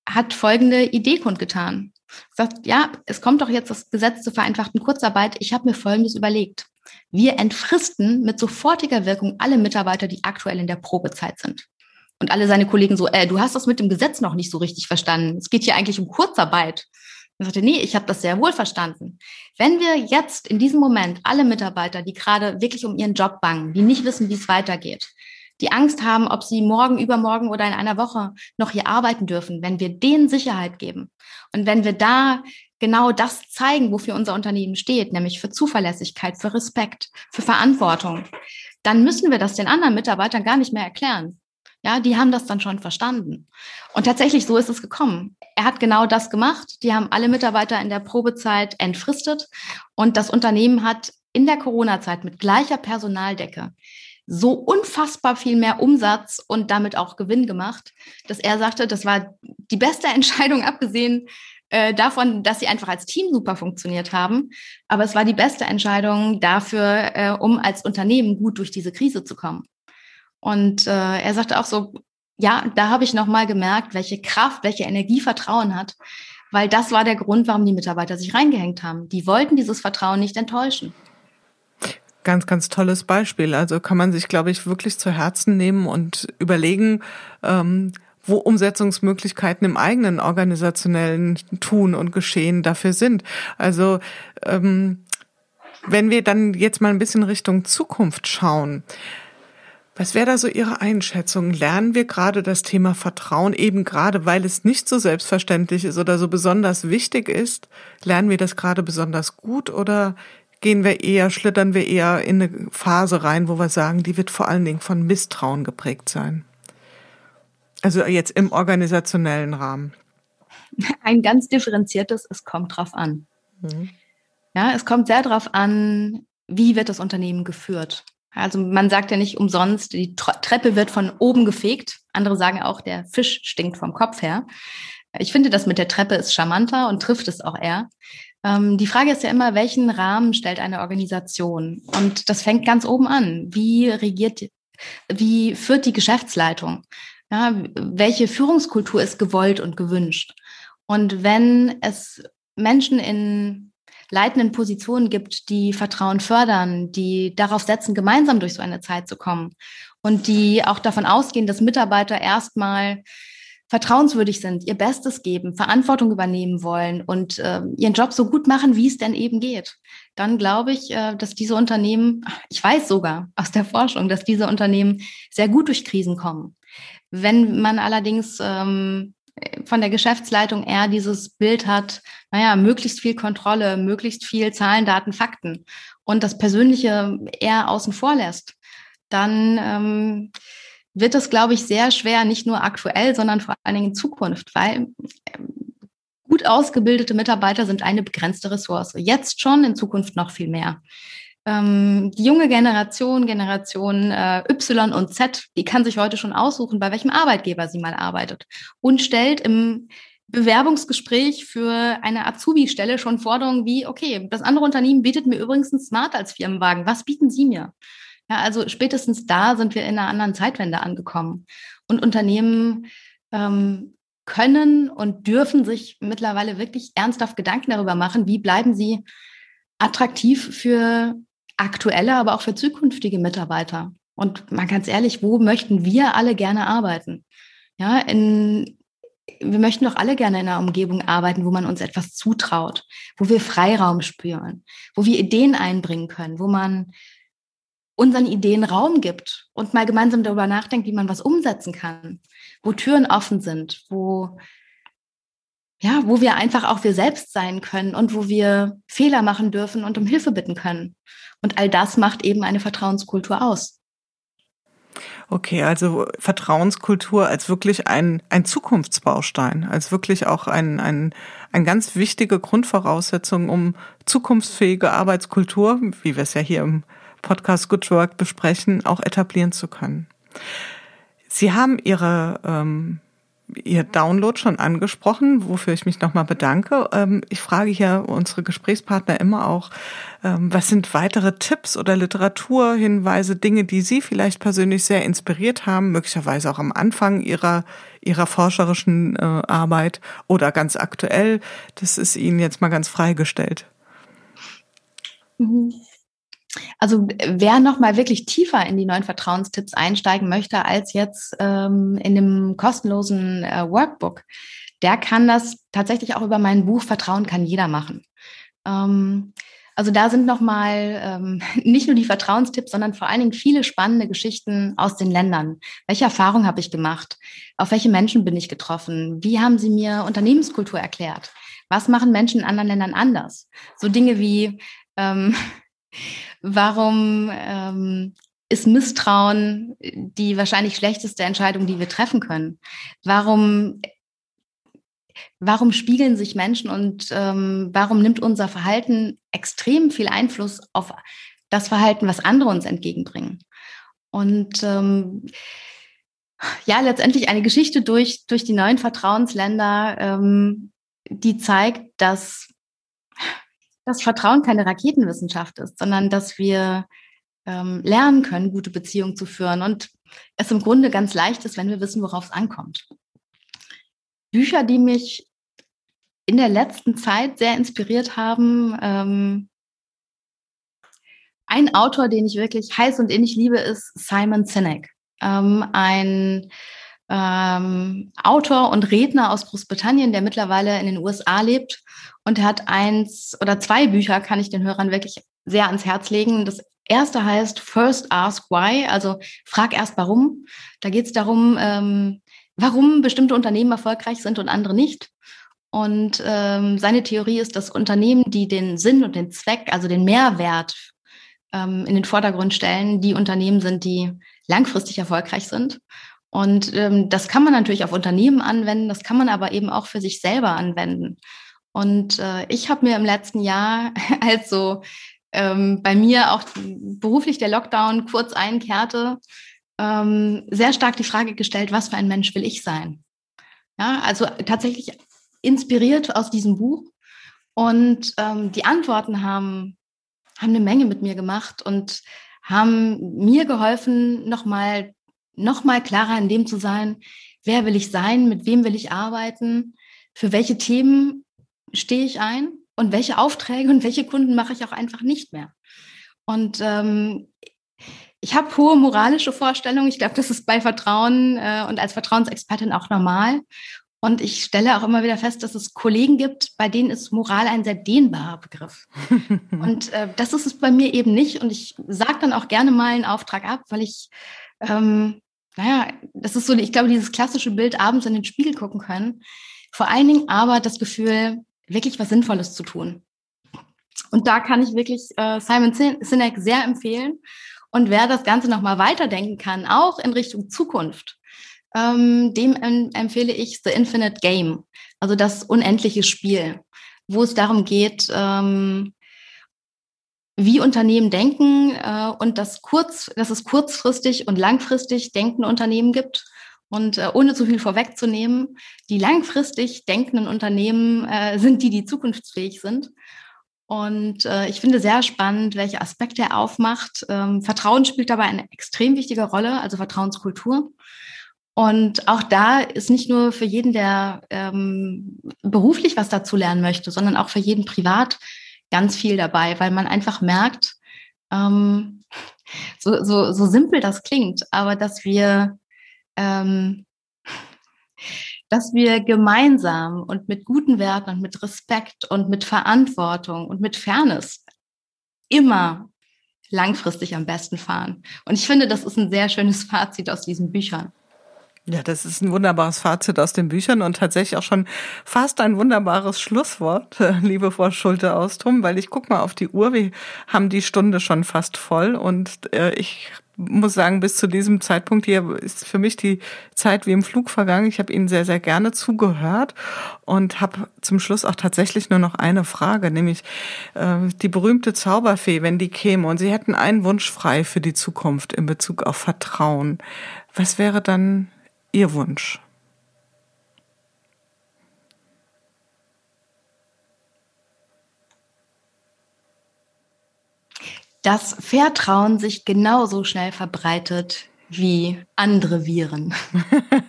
[SPEAKER 3] hat folgende Idee kundgetan. Sagt, ja, es kommt doch jetzt das Gesetz zur vereinfachten Kurzarbeit. Ich habe mir Folgendes überlegt. Wir entfristen mit sofortiger Wirkung alle Mitarbeiter, die aktuell in der Probezeit sind. Und alle seine Kollegen so, äh, du hast das mit dem Gesetz noch nicht so richtig verstanden. Es geht hier eigentlich um Kurzarbeit. Er sagte, nee, ich habe das sehr wohl verstanden. Wenn wir jetzt in diesem Moment alle Mitarbeiter, die gerade wirklich um ihren Job bangen, die nicht wissen, wie es weitergeht, die Angst haben, ob sie morgen, übermorgen oder in einer Woche noch hier arbeiten dürfen, wenn wir denen Sicherheit geben und wenn wir da genau das zeigen, wofür unser Unternehmen steht, nämlich für Zuverlässigkeit, für Respekt, für Verantwortung, dann müssen wir das den anderen Mitarbeitern gar nicht mehr erklären. Ja, die haben das dann schon verstanden. Und tatsächlich, so ist es gekommen. Er hat genau das gemacht. Die haben alle Mitarbeiter in der Probezeit entfristet und das Unternehmen hat in der Corona-Zeit mit gleicher Personaldecke so unfassbar viel mehr Umsatz und damit auch Gewinn gemacht, dass er sagte, das war die beste [laughs] Entscheidung, abgesehen äh, davon, dass sie einfach als Team super funktioniert haben. Aber es war die beste Entscheidung dafür, äh, um als Unternehmen gut durch diese Krise zu kommen. Und äh, er sagte auch so, ja, da habe ich nochmal gemerkt, welche Kraft, welche Energie Vertrauen hat, weil das war der Grund, warum die Mitarbeiter sich reingehängt haben. Die wollten dieses Vertrauen nicht enttäuschen.
[SPEAKER 2] Ganz, ganz tolles Beispiel. Also kann man sich, glaube ich, wirklich zu Herzen nehmen und überlegen, ähm, wo Umsetzungsmöglichkeiten im eigenen organisationellen Tun und Geschehen dafür sind. Also ähm, wenn wir dann jetzt mal ein bisschen Richtung Zukunft schauen, was wäre da so Ihre Einschätzung? Lernen wir gerade das Thema Vertrauen eben gerade, weil es nicht so selbstverständlich ist oder so besonders wichtig ist? Lernen wir das gerade besonders gut oder gehen wir eher, schlittern wir eher in eine Phase rein, wo wir sagen, die wird vor allen Dingen von Misstrauen geprägt sein? Also jetzt im organisationellen Rahmen.
[SPEAKER 3] Ein ganz differenziertes, es kommt drauf an. Mhm. Ja, es kommt sehr drauf an, wie wird das Unternehmen geführt. Also man sagt ja nicht umsonst, die Treppe wird von oben gefegt. Andere sagen auch, der Fisch stinkt vom Kopf her. Ich finde, das mit der Treppe ist charmanter und trifft es auch eher. Ähm, die Frage ist ja immer, welchen Rahmen stellt eine Organisation? Und das fängt ganz oben an. Wie regiert, wie führt die Geschäftsleitung? Ja, welche Führungskultur ist gewollt und gewünscht? Und wenn es Menschen in leitenden Positionen gibt, die Vertrauen fördern, die darauf setzen, gemeinsam durch so eine Zeit zu kommen und die auch davon ausgehen, dass Mitarbeiter erstmal vertrauenswürdig sind, ihr Bestes geben, Verantwortung übernehmen wollen und äh, ihren Job so gut machen, wie es denn eben geht, dann glaube ich, äh, dass diese Unternehmen, ich weiß sogar aus der Forschung, dass diese Unternehmen sehr gut durch Krisen kommen. Wenn man allerdings ähm, von der Geschäftsleitung eher dieses Bild hat, naja, möglichst viel Kontrolle, möglichst viel Zahlen, Daten, Fakten und das Persönliche eher außen vor lässt, dann ähm, wird das, glaube ich, sehr schwer, nicht nur aktuell, sondern vor allen Dingen in Zukunft, weil ähm, gut ausgebildete Mitarbeiter sind eine begrenzte Ressource. Jetzt schon, in Zukunft noch viel mehr ähm, die junge Generation, Generation äh, Y und Z, die kann sich heute schon aussuchen, bei welchem Arbeitgeber sie mal arbeitet und stellt im Bewerbungsgespräch für eine Azubi-Stelle schon Forderungen wie, okay, das andere Unternehmen bietet mir übrigens ein Smart als Firmenwagen. Was bieten Sie mir? Ja, also spätestens da sind wir in einer anderen Zeitwende angekommen. Und Unternehmen ähm, können und dürfen sich mittlerweile wirklich ernsthaft Gedanken darüber machen, wie bleiben sie attraktiv für aktuelle, aber auch für zukünftige Mitarbeiter. Und mal ganz ehrlich, wo möchten wir alle gerne arbeiten? Ja, in, wir möchten doch alle gerne in einer Umgebung arbeiten, wo man uns etwas zutraut, wo wir Freiraum spüren, wo wir Ideen einbringen können, wo man unseren Ideen Raum gibt und mal gemeinsam darüber nachdenkt, wie man was umsetzen kann, wo Türen offen sind, wo ja, wo wir einfach auch wir selbst sein können und wo wir Fehler machen dürfen und um Hilfe bitten können. Und all das macht eben eine Vertrauenskultur aus.
[SPEAKER 2] Okay, also Vertrauenskultur als wirklich ein, ein Zukunftsbaustein, als wirklich auch ein, ein, ein ganz wichtige Grundvoraussetzung, um zukunftsfähige Arbeitskultur, wie wir es ja hier im Podcast Good Work besprechen, auch etablieren zu können. Sie haben Ihre ähm, Ihr Download schon angesprochen, wofür ich mich nochmal bedanke. Ähm, ich frage hier unsere Gesprächspartner immer auch, ähm, was sind weitere Tipps oder Literaturhinweise, Dinge, die Sie vielleicht persönlich sehr inspiriert haben, möglicherweise auch am Anfang Ihrer, Ihrer forscherischen äh, Arbeit oder ganz aktuell. Das ist Ihnen jetzt mal ganz freigestellt.
[SPEAKER 3] Also wer noch mal wirklich tiefer in die neuen Vertrauenstipps einsteigen möchte als jetzt ähm, in dem kostenlosen äh, Workbook, der kann das tatsächlich auch über mein Buch Vertrauen kann jeder machen. Ähm, also da sind nochmal ähm, [laughs] nicht nur die Vertrauenstipps, sondern vor allen Dingen viele spannende Geschichten aus den Ländern. Welche Erfahrungen habe ich gemacht? Auf welche Menschen bin ich getroffen? Wie haben sie mir Unternehmenskultur erklärt? Was machen Menschen in anderen Ländern anders? So Dinge wie, ähm, warum ähm, ist Misstrauen die wahrscheinlich schlechteste Entscheidung, die wir treffen können? Warum warum spiegeln sich Menschen und ähm, warum nimmt unser Verhalten extrem viel Einfluss auf das Verhalten, was andere uns entgegenbringen? Und ähm, ja, letztendlich eine Geschichte durch, durch die neuen Vertrauensländer, ähm, die zeigt, dass das Vertrauen keine Raketenwissenschaft ist, sondern dass wir ähm, lernen können, gute Beziehungen zu führen und es im Grunde ganz leicht ist, wenn wir wissen, worauf es ankommt. Bücher, die mich in der letzten Zeit sehr inspiriert haben. Ähm, ein Autor, den ich wirklich heiß und innig liebe, ist Simon Sinek. Ähm, ein ähm, Autor und Redner aus Großbritannien, der mittlerweile in den USA lebt. Und er hat eins oder zwei Bücher, kann ich den Hörern wirklich sehr ans Herz legen. Das erste heißt First Ask Why, also frag erst warum. Da geht es darum, ähm, warum bestimmte Unternehmen erfolgreich sind und andere nicht. Und ähm, seine Theorie ist, dass Unternehmen, die den Sinn und den Zweck, also den Mehrwert ähm, in den Vordergrund stellen, die Unternehmen sind, die langfristig erfolgreich sind. Und ähm, das kann man natürlich auf Unternehmen anwenden, das kann man aber eben auch für sich selber anwenden. Und äh, ich habe mir im letzten Jahr, [laughs] also ähm, bei mir auch beruflich der Lockdown kurz einkehrte, ähm, sehr stark die Frage gestellt, was für ein Mensch will ich sein? Ja, also tatsächlich inspiriert aus diesem Buch. Und ähm, die Antworten haben, haben eine Menge mit mir gemacht und haben mir geholfen, nochmal noch mal klarer in dem zu sein, wer will ich sein, mit wem will ich arbeiten, für welche Themen stehe ich ein und welche Aufträge und welche Kunden mache ich auch einfach nicht mehr. Und ähm, ich habe hohe moralische Vorstellungen. Ich glaube, das ist bei Vertrauen äh, und als Vertrauensexpertin auch normal. Und ich stelle auch immer wieder fest, dass es Kollegen gibt, bei denen ist Moral ein sehr dehnbarer Begriff. [laughs] und äh, das ist es bei mir eben nicht. Und ich sage dann auch gerne mal einen Auftrag ab, weil ich, ähm, naja, das ist so, ich glaube, dieses klassische Bild, abends in den Spiegel gucken können. Vor allen Dingen aber das Gefühl, wirklich was Sinnvolles zu tun. Und da kann ich wirklich äh, Simon Sinek sehr empfehlen. Und wer das Ganze nochmal weiterdenken kann, auch in Richtung Zukunft, ähm, dem empfehle ich The Infinite Game, also das unendliche Spiel, wo es darum geht, ähm, wie Unternehmen denken äh, und dass, kurz, dass es kurzfristig und langfristig denkende Unternehmen gibt. Und äh, ohne zu viel vorwegzunehmen, die langfristig denkenden Unternehmen äh, sind die, die zukunftsfähig sind. Und äh, ich finde sehr spannend, welche Aspekte er aufmacht. Ähm, Vertrauen spielt dabei eine extrem wichtige Rolle, also Vertrauenskultur. Und auch da ist nicht nur für jeden, der ähm, beruflich was dazu lernen möchte, sondern auch für jeden privat ganz viel dabei, weil man einfach merkt, ähm, so, so, so simpel das klingt, aber dass wir, ähm, dass wir gemeinsam und mit guten Werten und mit Respekt und mit Verantwortung und mit Fairness immer langfristig am besten fahren. Und ich finde, das ist ein sehr schönes Fazit aus diesen Büchern.
[SPEAKER 2] Ja, das ist ein wunderbares Fazit aus den Büchern und tatsächlich auch schon fast ein wunderbares Schlusswort, [laughs] liebe Frau Schulte-Austrum, weil ich guck mal auf die Uhr, wir haben die Stunde schon fast voll und äh, ich muss sagen, bis zu diesem Zeitpunkt hier ist für mich die Zeit wie im Flug vergangen. Ich habe Ihnen sehr, sehr gerne zugehört und habe zum Schluss auch tatsächlich nur noch eine Frage, nämlich äh, die berühmte Zauberfee, wenn die käme und Sie hätten einen Wunsch frei für die Zukunft in Bezug auf Vertrauen. Was wäre dann Ihr Wunsch?
[SPEAKER 3] Dass Vertrauen sich genauso schnell verbreitet wie andere Viren.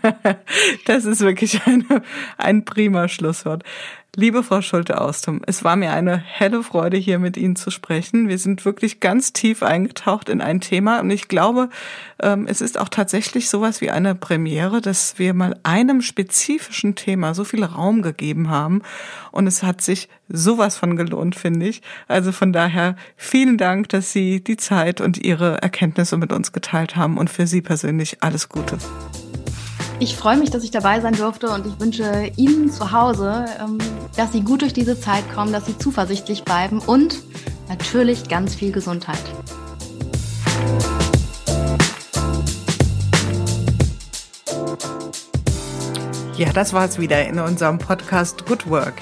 [SPEAKER 3] [laughs]
[SPEAKER 2] das ist wirklich eine, ein prima Schlusswort. Liebe Frau Schulte-Austum, es war mir eine helle Freude, hier mit Ihnen zu sprechen. Wir sind wirklich ganz tief eingetaucht in ein Thema und ich glaube, ähm, es ist auch tatsächlich sowas wie eine Premiere, dass wir mal einem spezifischen Thema so viel Raum gegeben haben und es hat sich sowas von gelohnt, finde ich. Also von daher vielen Dank, dass Sie die Zeit und Ihre Erkenntnisse mit uns geteilt haben und für Sie persönlich alles Gute.
[SPEAKER 3] Ich freue mich, dass ich dabei sein durfte und ich wünsche Ihnen zu Hause, ähm, dass Sie gut durch diese Zeit kommen, dass Sie zuversichtlich bleiben und natürlich ganz viel Gesundheit.
[SPEAKER 2] Ja, das war's wieder in unserem Podcast Good Work,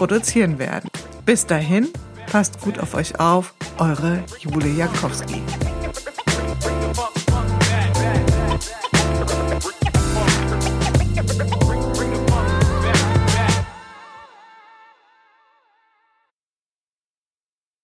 [SPEAKER 2] produzieren werden. Bis dahin, passt gut auf euch auf, eure Jule Jankowski.